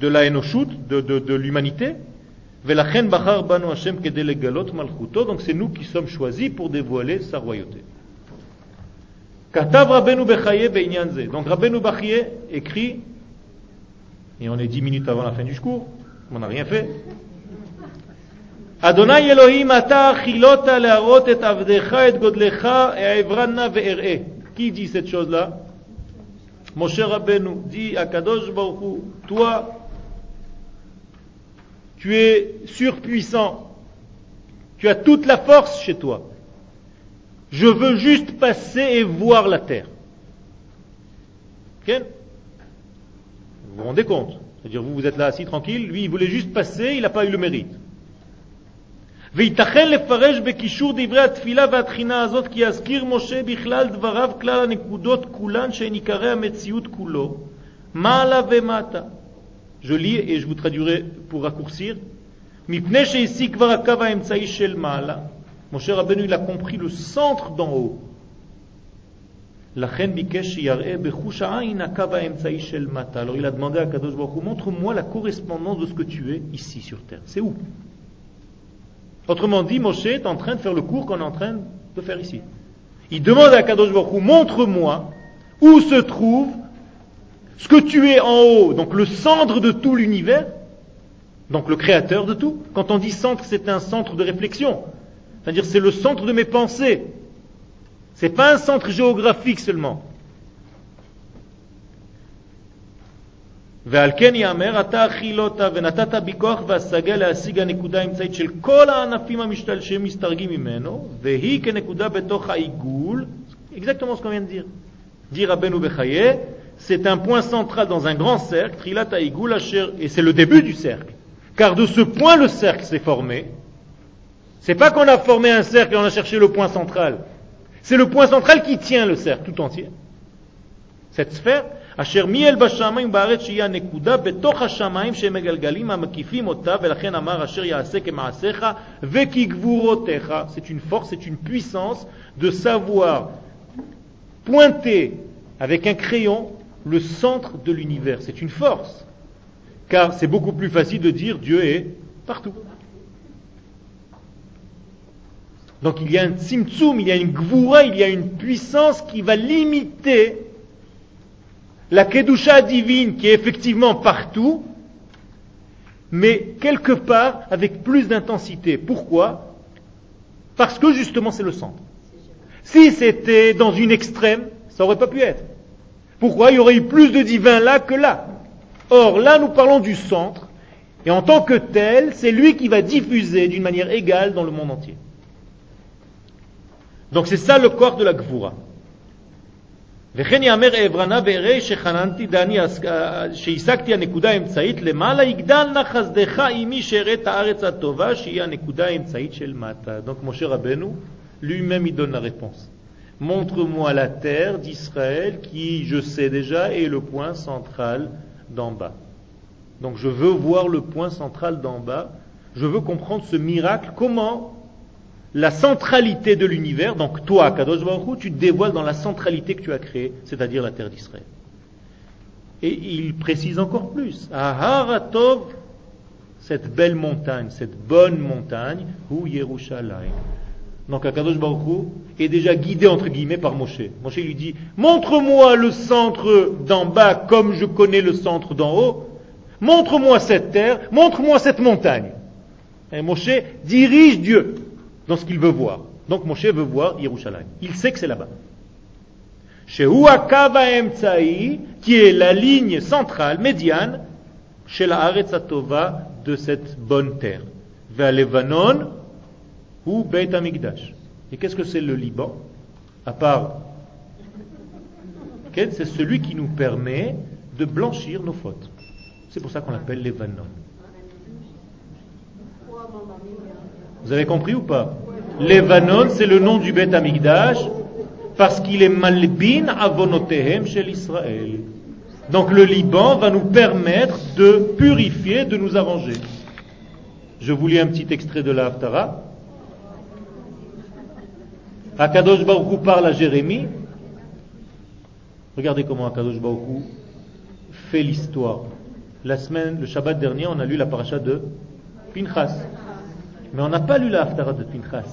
A: de la de, de, de l'humanité. Donc c'est nous qui sommes choisis pour dévoiler sa royauté. Katav Rabbeinu Donc Rabbeinu Bachaye écrit, et on est dix minutes avant la fin du cours, on n'a rien fait. Adonai Elohim ata chilota leharot et avdecha et godlecha e'evranna ve'er'e. Qui dit cette chose-là? Moshe Rabbeinu dit à Kadosh toi, tu es surpuissant, tu as toute la force chez toi. Je veux juste passer et voir la terre. Vous vous rendez compte? C'est-à-dire, vous, vous êtes là assis tranquille, lui, il voulait juste passer, il n'a pas eu le mérite. וייתכן לפרש בקישור דברי התפילה והתחינה הזאת כי יזכיר משה בכלל דבריו כלל הנקודות כולן שהן עיקרי המציאות כולו, מעלה ומטה. Je lis et je vous traduirai pour raccourcir. מפני שהשיג כבר הקו האמצעי של מעלה, משה רבנו il a compris le centre d'en haut. לכן ביקש שיראה בחוש העין הקו האמצעי של מטה. Alors il a demandé à Kadosh Baruch Hu, montre-moi la correspondance de ce que tu es ici sur terre. C'est où Autrement dit, Moshe est en train de faire le cours qu'on est en train de faire ici. Il demande à Kadosh Baruch montre-moi où se trouve ce que tu es en haut, donc le centre de tout l'univers, donc le créateur de tout. Quand on dit centre, c'est un centre de réflexion. C'est-à-dire c'est le centre de mes pensées. Ce n'est pas un centre géographique seulement. ועל כן יאמר, אתה אכילותה ונתת בי כוח והשגה להשיג הנקודה האמצעית של כל הענפים המשתלשם מסתרגים ממנו, והיא כנקודה בתוך העיגול, exactement ce qu'on vient de dire. Dit Rabbeinu Bechaye, c'est un point central dans un grand cercle, Trilat Haïgoul et c'est le début du cercle. Car de ce point, le cercle s'est formé. C'est pas qu'on a formé un cercle et on a cherché le point central. C'est le point central qui tient le cercle tout entier. Cette sphère, אשר מיאל בשמיים בארץ שהיא הנקודה בתוך השמיים שהם מגלגלים המקיפים אותה ולכן אמר אשר יעשה כמעשיך וכגבורותיך c'est une force, c'est une puissance de savoir pointer avec un crayon le centre de l'univers c'est une force car c'est beaucoup plus facile de dire Dieu est partout donc il y a un tzimtzum, il y a une gvoura, il y a une puissance qui va limiter la Kedusha divine qui est effectivement partout, mais quelque part avec plus d'intensité. Pourquoi? Parce que justement c'est le centre. Si c'était dans une extrême, ça n'aurait pas pu être. Pourquoi? Il y aurait eu plus de divin là que là. Or, là, nous parlons du centre, et en tant que tel, c'est lui qui va diffuser d'une manière égale dans le monde entier. Donc c'est ça le corps de la Gvura. וכן יאמר אעברנה ואראה שחננתי דני שהשגתי הנקודה האמצעית למעלה יגדל נא חסדך עמי שאראה את הארץ הטובה שהיא הנקודה האמצעית של מטה. Donc Moshe Rabbeinu lui-même il donne la réponse. Montre-moi la terre d'Israël qui, je sais déjà, est le point central d'en bas. Donc je veux voir le point central d'en bas. Je veux comprendre ce miracle. Comment la centralité de l'univers, donc toi, Kadosh Baruch tu te dévoiles dans la centralité que tu as créée, c'est-à-dire la terre d'Israël. Et il précise encore plus. Aharatov, cette belle montagne, cette bonne montagne, ou Yerushalayim. Donc Akadosh Baruch est déjà guidé entre guillemets par Moshe. Moshe lui dit Montre-moi le centre d'en bas comme je connais le centre d'en haut. Montre-moi cette terre, montre-moi cette montagne. Et Moshe dirige Dieu dans ce qu'il veut voir. Donc Moshe veut voir Yerushalayim. Il sait que c'est là-bas. Chez qui est la ligne centrale, médiane, chez la Aretzatova de cette bonne terre. Levanon ou Beit Amigdash. Et qu'est-ce que c'est le Liban? À part, c'est celui qui nous permet de blanchir nos fautes. C'est pour ça qu'on l'appelle Levanon. Vous avez compris ou pas? Levanon, c'est le nom du Beth Amigdash parce qu'il est malbin avonotehem chez l'Israël. Donc le Liban va nous permettre de purifier, de nous arranger. Je vous lis un petit extrait de la Haftara. Akadosh Baruch parle à Jérémie. Regardez comment Akadosh Baruch fait l'histoire. La semaine, le Shabbat dernier, on a lu la paracha de Pinchas. Mais on n'a pas lu la Haftara de Pinchas.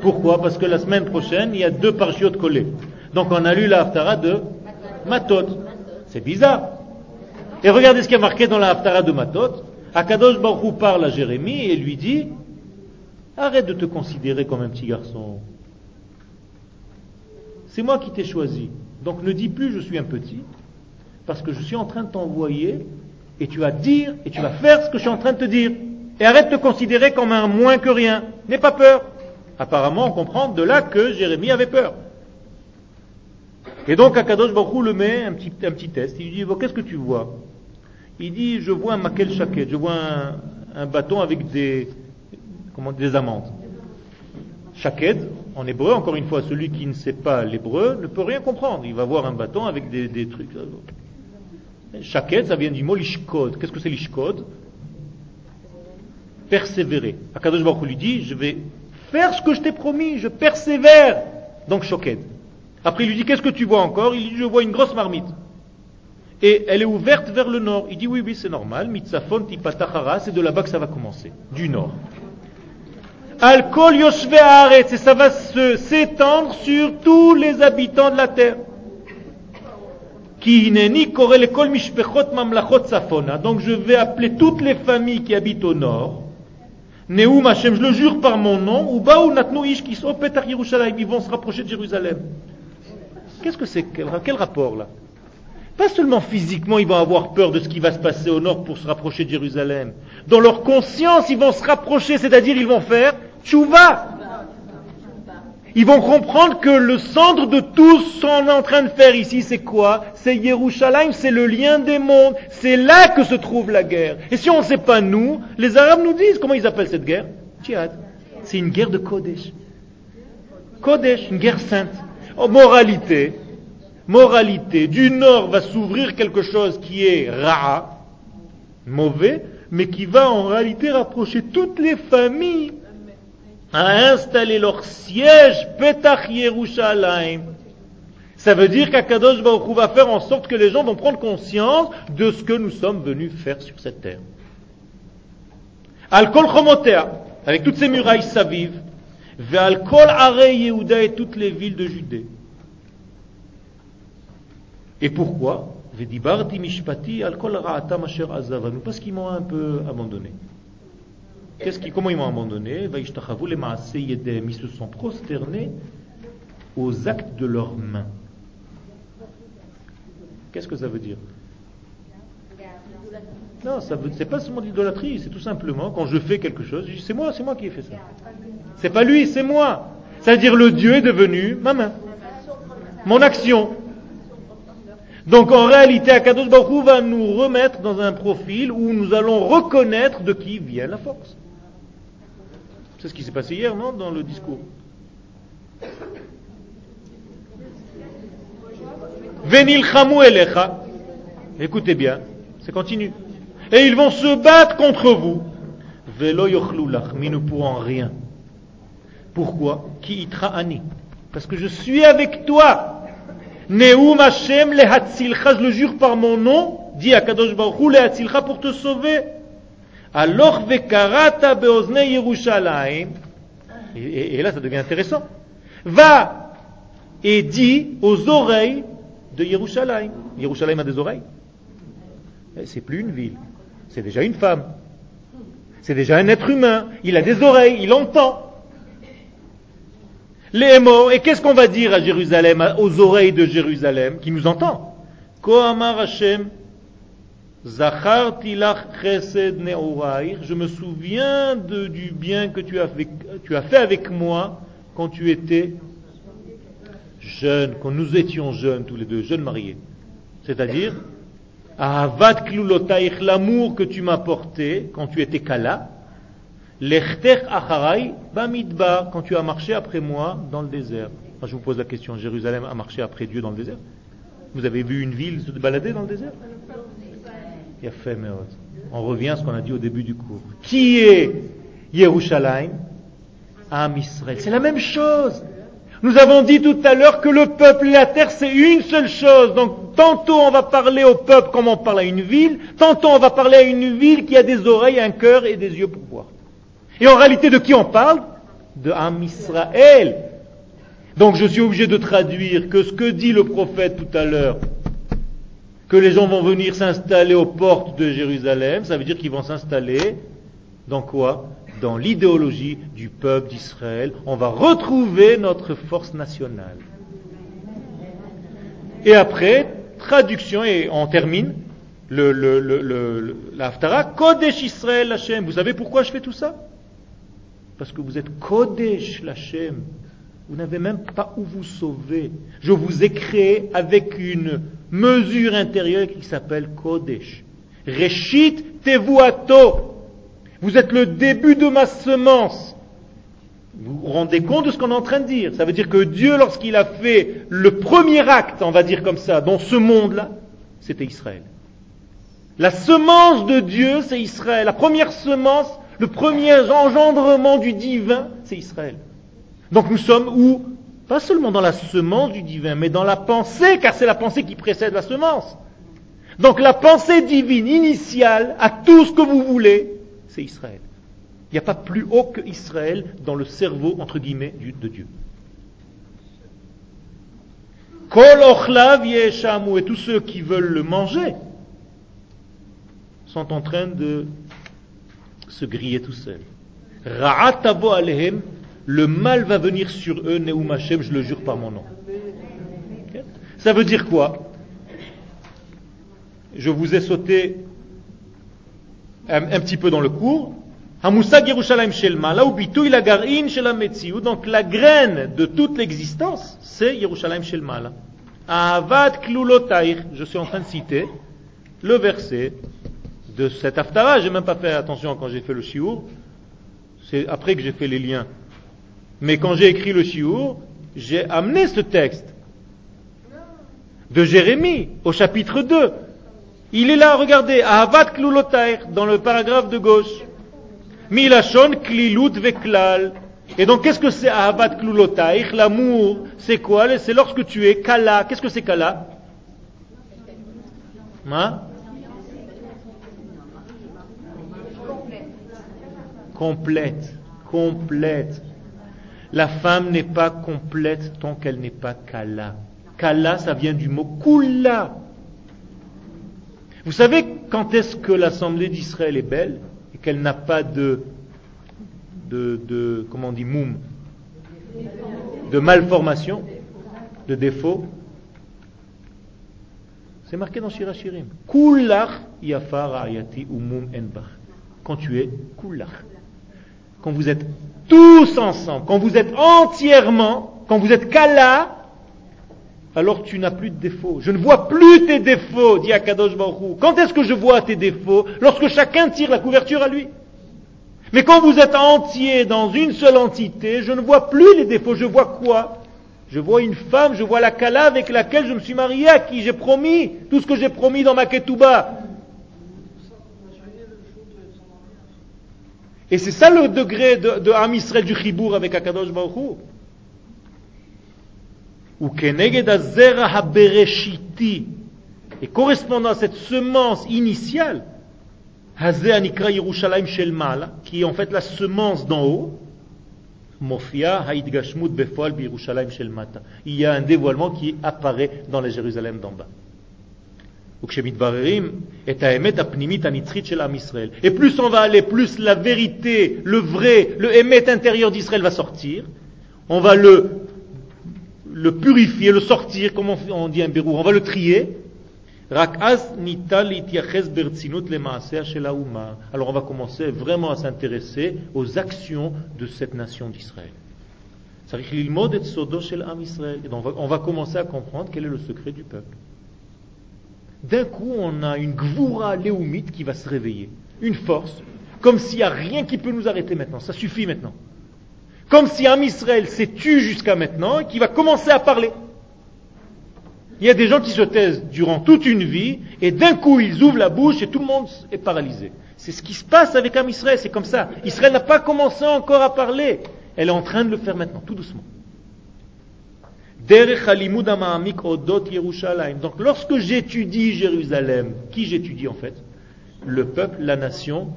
A: Pourquoi? Parce que la semaine prochaine, il y a deux parachutes collés. Donc on a lu la Haftara de Matot. C'est bizarre. Et regardez ce qui est marqué dans la Haftara de Matot. Akadosh Baruch parle à Jérémie et lui dit Arrête de te considérer comme un petit garçon. C'est moi qui t'ai choisi. Donc ne dis plus je suis un petit, parce que je suis en train de t'envoyer et tu vas dire et tu vas faire ce que je suis en train de te dire. Et arrête de te considérer comme un moins que rien. N'aie pas peur. Apparemment, on comprend de là que Jérémie avait peur. Et donc, Akadosh Baruch le met un petit, un petit test. Il lui dit, qu'est-ce que tu vois? Il dit, je vois un maquel chaket, je vois un, bâton avec des, comment, des amandes. Shaked, en hébreu, encore une fois, celui qui ne sait pas l'hébreu ne peut rien comprendre. Il va voir un bâton avec des, des trucs. Shaked, ça vient du mot lishkod. Qu'est-ce que c'est lishkod? Persévérer. Akadosh Baruch lui dit, je vais faire ce que je t'ai promis, je persévère. Donc Shoked. Après il lui dit, qu'est-ce que tu vois encore? Il dit, je vois une grosse marmite. Et elle est ouverte vers le nord. Il dit, oui, oui, c'est normal. Mitzafon tipatachara, c'est de là-bas que ça va commencer, du nord. Alkol yoshve et ça va s'étendre sur tous les habitants de la terre. Donc je vais appeler toutes les familles qui habitent au nord. Neum Hashem, je le jure par mon nom, ou ils vont se rapprocher de Jérusalem. Qu'est-ce que c'est quel, quel rapport là? Pas seulement physiquement, ils vont avoir peur de ce qui va se passer au nord pour se rapprocher de Jérusalem. Dans leur conscience, ils vont se rapprocher, c'est-à-dire ils vont faire tchouva. Ils vont comprendre que le centre de tout ce qu'on est en train de faire ici, c'est quoi? C'est Yerushalayim, c'est le lien des mondes. C'est là que se trouve la guerre. Et si on ne sait pas nous, les Arabes nous disent, comment ils appellent cette guerre? Djihad. C'est une guerre de Kodesh. Kodesh, une guerre sainte. En moralité, moralité, du nord va s'ouvrir quelque chose qui est ra'a, mauvais, mais qui va en réalité rapprocher toutes les familles à installer leur siège Petach Yerushalayim. Ça veut dire qu'Akadosh Baruch va faire en sorte que les gens vont prendre conscience de ce que nous sommes venus faire sur cette terre. Al Kol avec toutes ces murailles savives, Ve'al Kol Are Yehuda et toutes les villes de Judée. Et pourquoi? Mishpati Al Kol Ra'atam Asher Azavanu. Parce qu'ils m'ont un peu abandonné. Qu'est-ce qui, comment ils m'ont abandonné? Ils se sont prosternés aux actes de leurs mains. Qu'est-ce que ça veut dire? Non, ça c'est pas seulement l'idolâtrie, c'est tout simplement quand je fais quelque chose, c'est moi, c'est moi qui ai fait ça. C'est pas lui, c'est moi. C'est-à-dire le Dieu est devenu ma main, mon action. Donc en réalité, Akadosh Baruch va nous remettre dans un profil où nous allons reconnaître de qui vient la force. C'est ce qui s'est passé hier, non, dans le discours. Venilchamu elecha. Écoutez bien, ça continue. Et ils vont se battre contre vous. Velo mais ils ne pourront rien. Pourquoi? Ki ani. Parce que je suis avec toi. Neum Hashem lehatzilcha, je le jure par mon nom, dit Akadosh Baruch Hu lehatzilcha pour te sauver. Alors vekarata beozne Yerushalayim. Et, là, ça devient intéressant. Va et dit aux oreilles de Yerushalayim. Yerushalayim a des oreilles. C'est plus une ville. C'est déjà une femme. C'est déjà un être humain. Il a des oreilles. Il entend. Les mots. Et qu'est-ce qu'on va dire à Jérusalem, aux oreilles de Jérusalem, qui nous entend? Kohamar Hashem je me souviens du bien que tu as, fait, avec moi quand tu étais jeune, quand nous étions jeunes tous les deux, jeunes mariés. C'est-à-dire, l'amour que tu m'as porté quand tu étais kala, quand tu as marché après moi dans le désert. je vous pose la question, Jérusalem a marché après Dieu dans le désert? Vous avez vu une ville se balader dans le désert? On revient à ce qu'on a dit au début du cours. Qui est Yerushalayim? Am Israël. C'est la même chose. Nous avons dit tout à l'heure que le peuple et la terre, c'est une seule chose. Donc, tantôt on va parler au peuple comme on parle à une ville, tantôt on va parler à une ville qui a des oreilles, un cœur et des yeux pour voir. Et en réalité, de qui on parle? De Am Israël. Donc, je suis obligé de traduire que ce que dit le prophète tout à l'heure, que les gens vont venir s'installer aux portes de Jérusalem, ça veut dire qu'ils vont s'installer dans quoi? Dans l'idéologie du peuple d'Israël. On va retrouver notre force nationale. Et après, traduction, et on termine, le, le, le, l'Aftara, Kodesh Israël Lachem. Vous savez pourquoi je fais tout ça? Parce que vous êtes Kodesh Lachem. Vous n'avez même pas où vous sauver. Je vous ai créé avec une mesure intérieure qui s'appelle Kodesh. Reshit tevuato. Vous êtes le début de ma semence. Vous vous rendez compte de ce qu'on est en train de dire? Ça veut dire que Dieu, lorsqu'il a fait le premier acte, on va dire comme ça, dans ce monde-là, c'était Israël. La semence de Dieu, c'est Israël. La première semence, le premier engendrement du divin, c'est Israël. Donc nous sommes où? Pas seulement dans la semence du divin, mais dans la pensée, car c'est la pensée qui précède la semence. Donc la pensée divine initiale à tout ce que vous voulez, c'est Israël. Il n'y a pas plus haut que Israël dans le cerveau, entre guillemets, de Dieu. Kol ochlav et tous ceux qui veulent le manger sont en train de se griller tout seuls. Ra'atavo alehem, le mal va venir sur eux, Neum Hashem, je le jure par mon nom. Ça veut dire quoi? Je vous ai sauté un, petit peu dans le cours. Donc la graine de toute l'existence, c'est Yerushalayim Shel Mala. Avad Klulotair, je suis en train de citer le verset de cet Haftara. J'ai même pas fait attention quand j'ai fait le Shiur. C'est après que j'ai fait les liens. Mais quand j'ai écrit le Shiur, j'ai amené ce texte de Jérémie au chapitre 2. Il est là, regardez, Ahavat Klulotair, dans le paragraphe de gauche. Milachon Klilut Veklal. Et donc, qu'est-ce que c'est Ahavat Klulotair L'amour, c'est quoi? C'est lorsque tu es Kala. Qu'est-ce que c'est Kala? Hein? Complète. Complète. La femme n'est pas complète tant qu'elle n'est pas Kala. Kala, ça vient du mot Kula. Vous savez quand est-ce que l'Assemblée d'Israël est belle et qu'elle n'a pas de, de, de, comment on dit, moum, de malformation, de défaut? C'est marqué dans Shirachirim. Kulach yafar ayati umum enbach. Quand tu es kulach. Quand vous êtes tous ensemble, quand vous êtes entièrement, quand vous êtes kala, alors tu n'as plus de défauts. Je ne vois plus tes défauts, dit Akadosh Baruch Quand est-ce que je vois tes défauts Lorsque chacun tire la couverture à lui. Mais quand vous êtes entier dans une seule entité, je ne vois plus les défauts. Je vois quoi Je vois une femme, je vois la Kala avec laquelle je me suis marié, à qui j'ai promis tout ce que j'ai promis dans ma Ketouba. Et c'est ça le degré de, de Am du Chibour avec Akadosh Baruch. Ou keneged azera habereshiti. Et correspondant à cette semence initiale, Hazeh anikra Yerushalayim shel Mala, qui est en fait la semence d'en haut, Mofia haidgashmut befoal Yerushalayim shel Mata. Il y a un dévoilement qui apparaît dans la Jérusalem d'en bas. Et plus on va aller, plus la vérité, le vrai, le émet intérieur d'Israël va sortir. On va le, le purifier, le sortir, comme on dit un bérou, on va le trier. Alors on va commencer vraiment à s'intéresser aux actions de cette nation d'Israël. On va commencer à comprendre quel est le secret du peuple d'un coup, on a une gvoura léoumite qui va se réveiller. Une force. Comme s'il n'y a rien qui peut nous arrêter maintenant. Ça suffit maintenant. Comme si un Israël s'est tué jusqu'à maintenant et qui va commencer à parler. Il y a des gens qui se taisent durant toute une vie et d'un coup ils ouvrent la bouche et tout le monde est paralysé. C'est ce qui se passe avec un Israël, c'est comme ça. Israël n'a pas commencé encore à parler. Elle est en train de le faire maintenant, tout doucement. Donc lorsque j'étudie Jérusalem, qui j'étudie en fait? Le peuple, la nation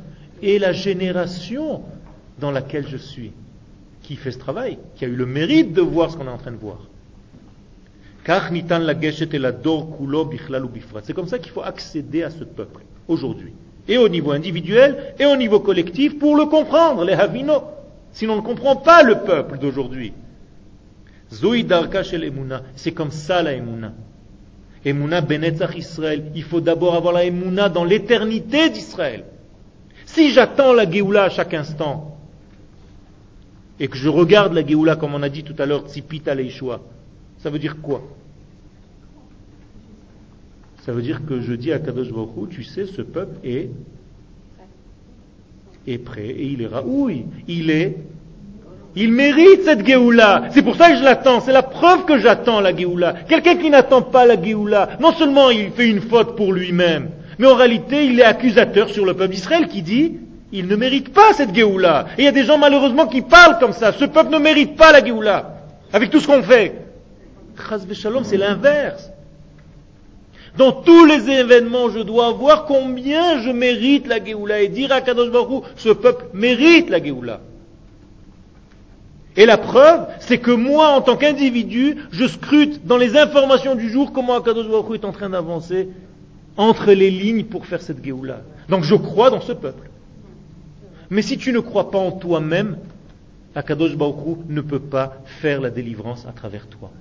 A: et la génération dans laquelle je suis. Qui fait ce travail Qui a eu le mérite de voir ce qu'on est en train de voir. C'est comme ça qu'il faut accéder à ce peuple aujourd'hui. Et au niveau individuel et au niveau collectif pour le comprendre, les Havino. Sinon on ne comprend pas le peuple d'aujourd'hui. C'est comme ça la Emouna. Emouna Benetzach Israël. Il faut d'abord avoir la Emouna dans l'éternité d'Israël. Si j'attends la Géoula à chaque instant, et que je regarde la Géoula comme on a dit tout à l'heure, Tzipita Leishua, ça veut dire quoi? Ça veut dire que je dis à Kadosh Baruch tu sais, ce peuple est, est prêt et il est raoui, il est il mérite cette Géoula. C'est pour ça que je l'attends. C'est la preuve que j'attends la Géoula. Quelqu'un qui n'attend pas la Géoula, non seulement il fait une faute pour lui-même, mais en réalité il est accusateur sur le peuple d'Israël qui dit il ne mérite pas cette Géoula. Et il y a des gens malheureusement qui parlent comme ça. Ce peuple ne mérite pas la Géoula. Avec tout ce qu'on fait. C'est l'inverse. Dans tous les événements, je dois voir combien je mérite la Géoula et dire à Kadosh Baruch ce peuple mérite la Géoula. Et la preuve, c'est que moi, en tant qu'individu, je scrute dans les informations du jour comment Akadosh Baruch est en train d'avancer entre les lignes pour faire cette Géoula. Donc je crois dans ce peuple. Mais si tu ne crois pas en toi-même, Akadosh Baruch ne peut pas faire la délivrance à travers toi.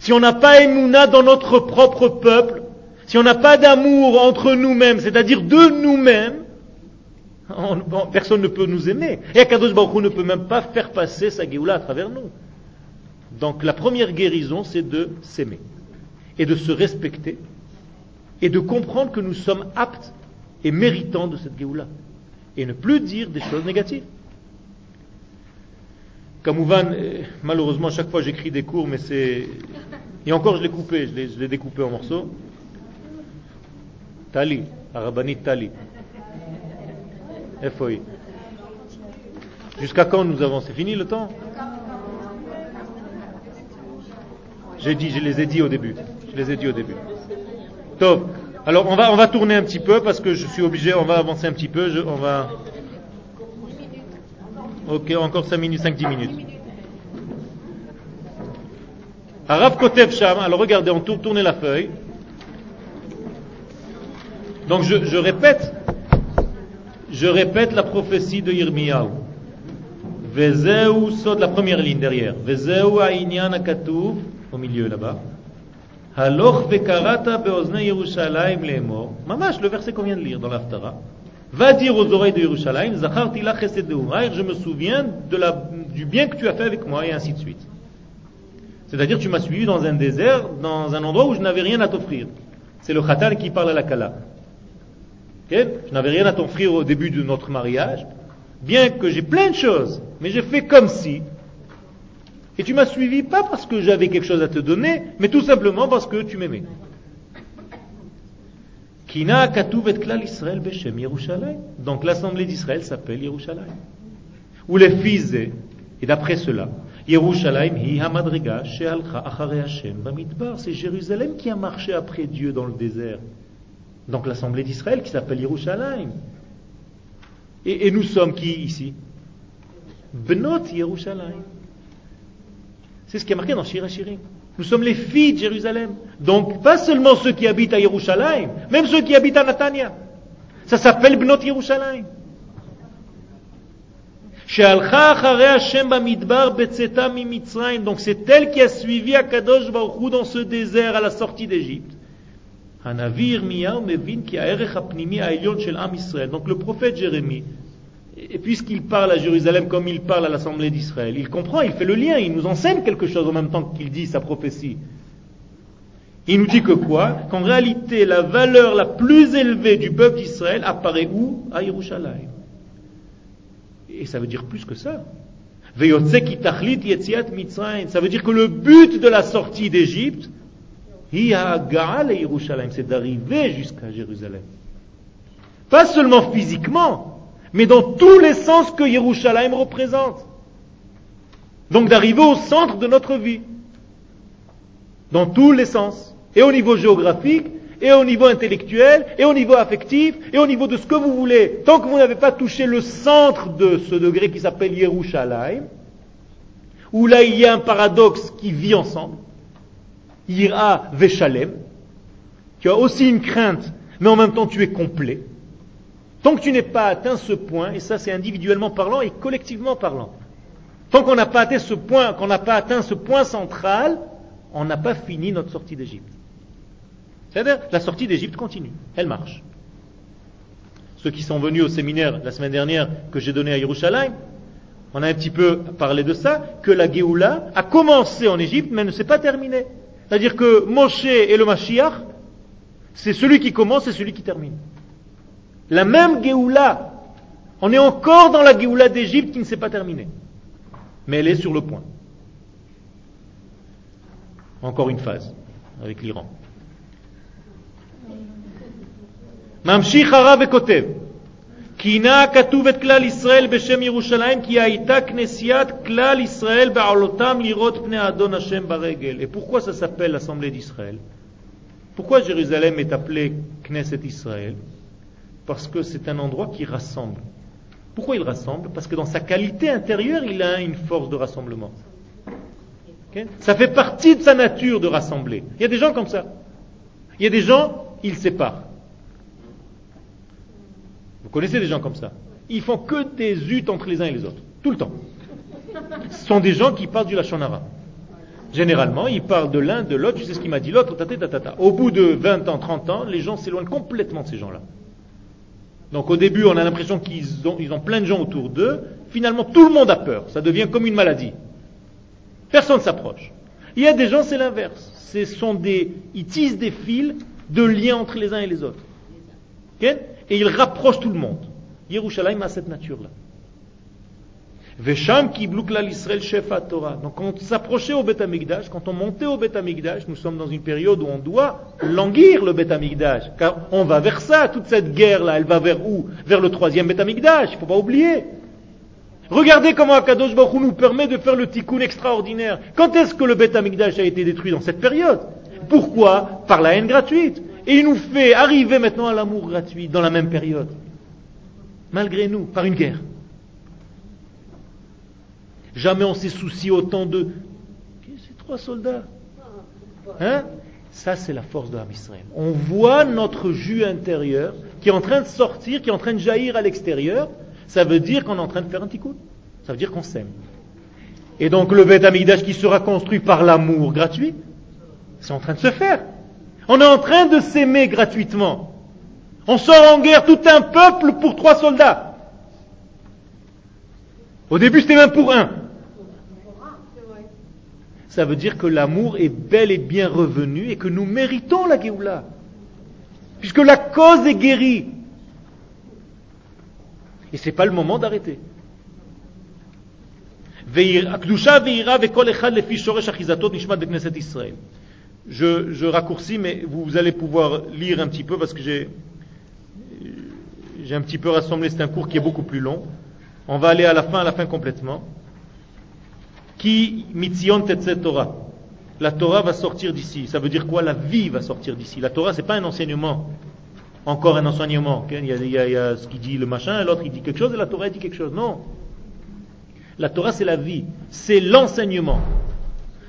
A: Si on n'a pas Emouna dans notre propre peuple, si on n'a pas d'amour entre nous-mêmes, c'est-à-dire de nous-mêmes, personne ne peut nous aimer. Et Akadosh Baruch ne peut même pas faire passer sa Géoula à travers nous. Donc la première guérison, c'est de s'aimer et de se respecter et de comprendre que nous sommes aptes et méritants de cette Géoula et ne plus dire des choses négatives. Kamouvan, euh, malheureusement, chaque fois j'écris des cours, mais c'est. Et encore, je l'ai coupé, je l'ai découpé en morceaux. Tali, Arabani Tali. FOI. Jusqu'à quand nous avons C'est fini le temps? J'ai dit, je les ai dit au début. Je les ai dit au début. Top. Alors on va, tourner un petit peu parce que je suis obligé, on va avancer un petit peu. on va. Ok, encore 5 minutes, 5-10 minutes. Arav Kotev Sham, alors regardez, on tourne, la feuille. Donc je, je, répète, je répète la prophétie de Yirmiyahu. Vezeu sot, la première ligne derrière. Vezeu ha'inyan akatuv, au milieu là-bas. Haloch vekarata beozne Yerushalayim lemor. Mamash, le verset qu'on vient de lire dans l'Aftara va dire aux oreilles de Yerushalayim, je me souviens de la, du bien que tu as fait avec moi, et ainsi de suite. C'est-à-dire, tu m'as suivi dans un désert, dans un endroit où je n'avais rien à t'offrir. C'est le Khatan qui parle à la Kala. Je n'avais rien à t'offrir au début de notre mariage, bien que j'ai plein de choses, mais j'ai fait comme si. Et tu m'as suivi pas parce que j'avais quelque chose à te donner, mais tout simplement parce que tu m'aimais. Donc l'assemblée d'Israël s'appelle Yerushalayim. Ou les fils et d'après cela, Yerushalayim C'est Jérusalem qui a marché après Dieu dans le désert. Donc l'assemblée d'Israël qui s'appelle Yerushalayim. Et, nous sommes qui ici? Benot Yerushalayim. C'est ce qui est marqué dans Shir nous sommes les filles de Jérusalem. Donc, pas seulement ceux qui habitent à Yerushalayim, même ceux qui habitent à Natania. Ça s'appelle Bnot Yerushalayim. Donc c'est elle qui a suivi Akadosh Baruch dans ce désert à la sortie d'Égypte. Donc le prophète Jérémie et puisqu'il parle à Jérusalem comme il parle à l'Assemblée d'Israël, il comprend, il fait le lien, il nous enseigne quelque chose en même temps qu'il dit sa prophétie. Il nous dit que quoi? Qu'en réalité, la valeur la plus élevée du peuple d'Israël apparaît où? À Yerushalayim. Et ça veut dire plus que ça. Ça veut dire que le but de la sortie d'Égypte, c'est d'arriver jusqu'à Jérusalem. Pas seulement physiquement, mais dans tous les sens que Yerushalayim représente. Donc d'arriver au centre de notre vie. Dans tous les sens. Et au niveau géographique, et au niveau intellectuel, et au niveau affectif, et au niveau de ce que vous voulez. Tant que vous n'avez pas touché le centre de ce degré qui s'appelle Yerushalayim, où là il y a un paradoxe qui vit ensemble, Ira Veshalem, tu as aussi une crainte, mais en même temps tu es complet. Tant que tu n'es pas atteint ce point, et ça c'est individuellement parlant et collectivement parlant, tant qu'on n'a pas atteint ce point, qu'on n'a pas atteint ce point central, on n'a pas fini notre sortie d'Égypte. C'est-à-dire, la sortie d'Égypte continue, elle marche. Ceux qui sont venus au séminaire la semaine dernière que j'ai donné à Yerushalayim, on a un petit peu parlé de ça, que la Géoula a commencé en Égypte, mais ne s'est pas terminée. C'est-à-dire que Moshe et le Mashiach, c'est celui qui commence et celui qui termine. La même Géoula. On est encore dans la Géoula d'Égypte qui ne s'est pas terminée. Mais elle est sur le point. Encore une phase avec l'Iran. Mamshi וכותב כינה הכתוב את כלל ישראל בשם ירושלים כי הייתה כנסיית כלל ישראל בעלותם לראות פני אדון השם ברגל. Et pourquoi ça s'appelle l'Assemblée d'Israël Pourquoi Jérusalem est appelée Knesset Israël parce que c'est un endroit qui rassemble. Pourquoi il rassemble Parce que dans sa qualité intérieure, il a une force de rassemblement. ça fait partie de sa nature de rassembler. Il y a des gens comme ça. Il y a des gens, ils séparent. Vous connaissez des gens comme ça. Ils font que des huttes entre les uns et les autres, tout le temps. Ce sont des gens qui parlent du Lachonara. Généralement, ils parlent de l'un, de l'autre, tu sais ce qu'il m'a dit l'autre, Au bout de 20 ans, 30 ans, les gens s'éloignent complètement de ces gens-là. Donc au début, on a l'impression qu'ils ont, ils ont plein de gens autour d'eux. Finalement, tout le monde a peur. Ça devient comme une maladie. Personne ne s'approche. Il y a des gens, c'est l'inverse. Ce sont des, ils tissent des fils de liens entre les uns et les autres. Et ils rapprochent tout le monde. Yerushalayim a cette nature-là. Vesham l'Israël Torah. Donc quand on s'approchait au Beth quand on montait au Beth nous sommes dans une période où on doit languir le Beth car on va vers ça, toute cette guerre-là, elle va vers où? Vers le troisième Beth il ne faut pas oublier. Regardez comment Akadosh Baruch nous permet de faire le tikkun extraordinaire. Quand est-ce que le Beth a été détruit dans cette période? Pourquoi? Par la haine gratuite. Et il nous fait arriver maintenant à l'amour gratuit dans la même période. Malgré nous, par une guerre. Jamais on s'est soucié autant de ces trois soldats? Hein? Ça, c'est la force de Israël. On voit notre jus intérieur qui est en train de sortir, qui est en train de jaillir à l'extérieur. Ça veut dire qu'on est en train de faire un tikkun. Ça veut dire qu'on s'aime. Et donc le Beth Amidash qui sera construit par l'amour gratuit, c'est en train de se faire. On est en train de s'aimer gratuitement. On sort en guerre tout un peuple pour trois soldats. Au début, c'était même pour un ça veut dire que l'amour est bel et bien revenu et que nous méritons la Géoula. Puisque la cause est guérie. Et ce n'est pas le moment d'arrêter. Je, je raccourcis, mais vous allez pouvoir lire un petit peu parce que j'ai, j'ai un petit peu rassemblé. C'est un cours qui est beaucoup plus long. On va aller à la fin, à la fin complètement qui mitzion Torah? La Torah va sortir d'ici. Ça veut dire quoi? La vie va sortir d'ici. La Torah, c'est pas un enseignement. Encore un enseignement. Il y, a, ce qui dit le machin, l'autre il dit quelque chose et la Torah dit quelque chose. Non. La Torah, c'est la vie. C'est l'enseignement.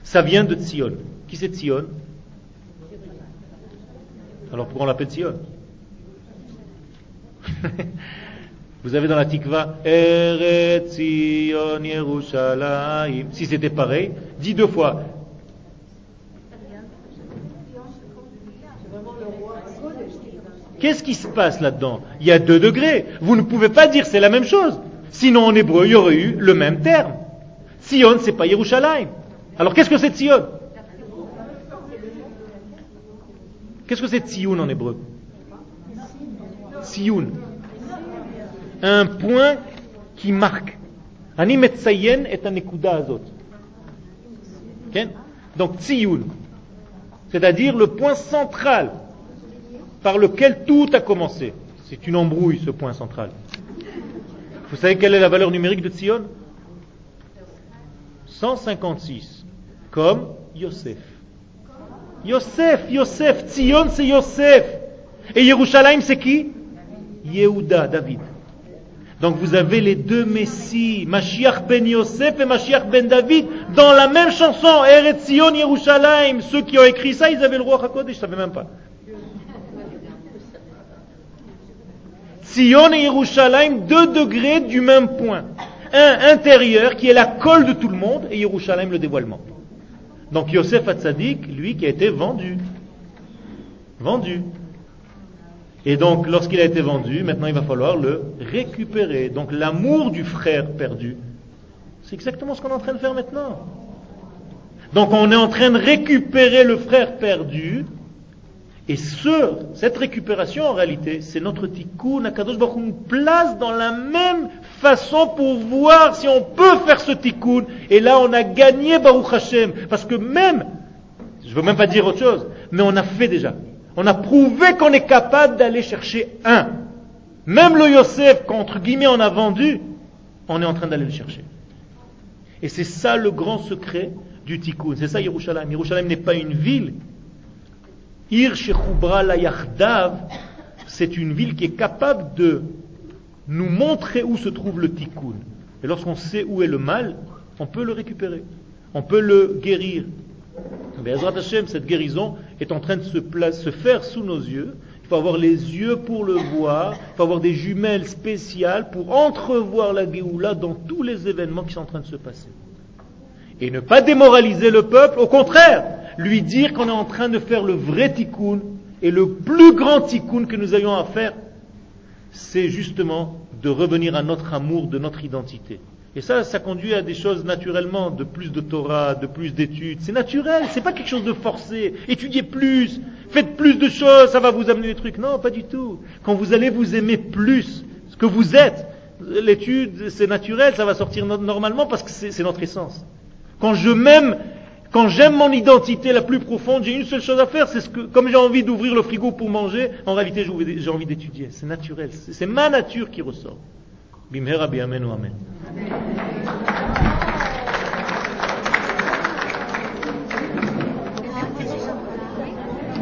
A: Ça vient de Tzion. Qui c'est Tzion? Alors pourquoi on l'appelle Tzion Vous avez dans la tikva Yerushalayim. Si c'était pareil, dis deux fois. Qu'est-ce qui se passe là-dedans? Il y a deux degrés. Vous ne pouvez pas dire c'est la même chose. Sinon en hébreu, il y aurait eu le même terme. Sion, c'est pas Yerushalayim. Alors qu'est-ce que c'est Sion Qu'est-ce que c'est Sion en hébreu? Sion un point qui marque. Ani metzayen est un ekuda azot. Donc tziyun, c'est-à-dire le point central par lequel tout a commencé. C'est une embrouille ce point central. Vous savez quelle est la valeur numérique de Tzion 156, comme Yosef. Yosef, Yosef, Tzion c'est Yosef. Et Yerushalayim c'est qui? Yehuda, David. Donc vous avez les deux Messies, Mashiach ben Yosef et Mashiach ben David, dans la même chanson, Eretz Sion Yerushalayim. Ceux qui ont écrit ça, ils avaient le roi HaKodesh, je ne savais même pas. Sion et Yerushalayim, deux degrés du même point. Un intérieur qui est la colle de tout le monde et Yerushalayim le dévoilement. Donc Yosef Hatzadik, lui qui a été vendu. Vendu. Et donc, lorsqu'il a été vendu, maintenant il va falloir le récupérer. Donc, l'amour du frère perdu, c'est exactement ce qu'on est en train de faire maintenant. Donc, on est en train de récupérer le frère perdu. Et ce, cette récupération, en réalité, c'est notre tikkun. Akadosh Baruch nous place dans la même façon pour voir si on peut faire ce tikkun. Et là, on a gagné Baruch Hashem. Parce que même, je ne veux même pas dire autre chose, mais on a fait déjà. On a prouvé qu'on est capable d'aller chercher un. Même le Yosef, qu'entre guillemets on a vendu, on est en train d'aller le chercher. Et c'est ça le grand secret du tikkun. C'est ça Yerushalayim. Yerushalayim n'est pas une ville. Ir la c'est une ville qui est capable de nous montrer où se trouve le tikkun. Et lorsqu'on sait où est le mal, on peut le récupérer, on peut le guérir. Mais Azrat Hashem, cette guérison est en train de se, se faire sous nos yeux. Il faut avoir les yeux pour le voir, il faut avoir des jumelles spéciales pour entrevoir la Géoula dans tous les événements qui sont en train de se passer. Et ne pas démoraliser le peuple, au contraire, lui dire qu'on est en train de faire le vrai tikkun, et le plus grand tikkun que nous ayons à faire, c'est justement de revenir à notre amour de notre identité. Et ça, ça conduit à des choses naturellement, de plus de Torah, de plus d'études. C'est naturel, c'est pas quelque chose de forcé. Étudiez plus, faites plus de choses, ça va vous amener des trucs. Non, pas du tout. Quand vous allez vous aimer plus, ce que vous êtes, l'étude, c'est naturel, ça va sortir normalement parce que c'est notre essence. Quand je m'aime, quand j'aime mon identité la plus profonde, j'ai une seule chose à faire, c'est ce que, comme j'ai envie d'ouvrir le frigo pour manger, en réalité j'ai envie d'étudier. C'est naturel, c'est ma nature qui ressort. Bimhera amen.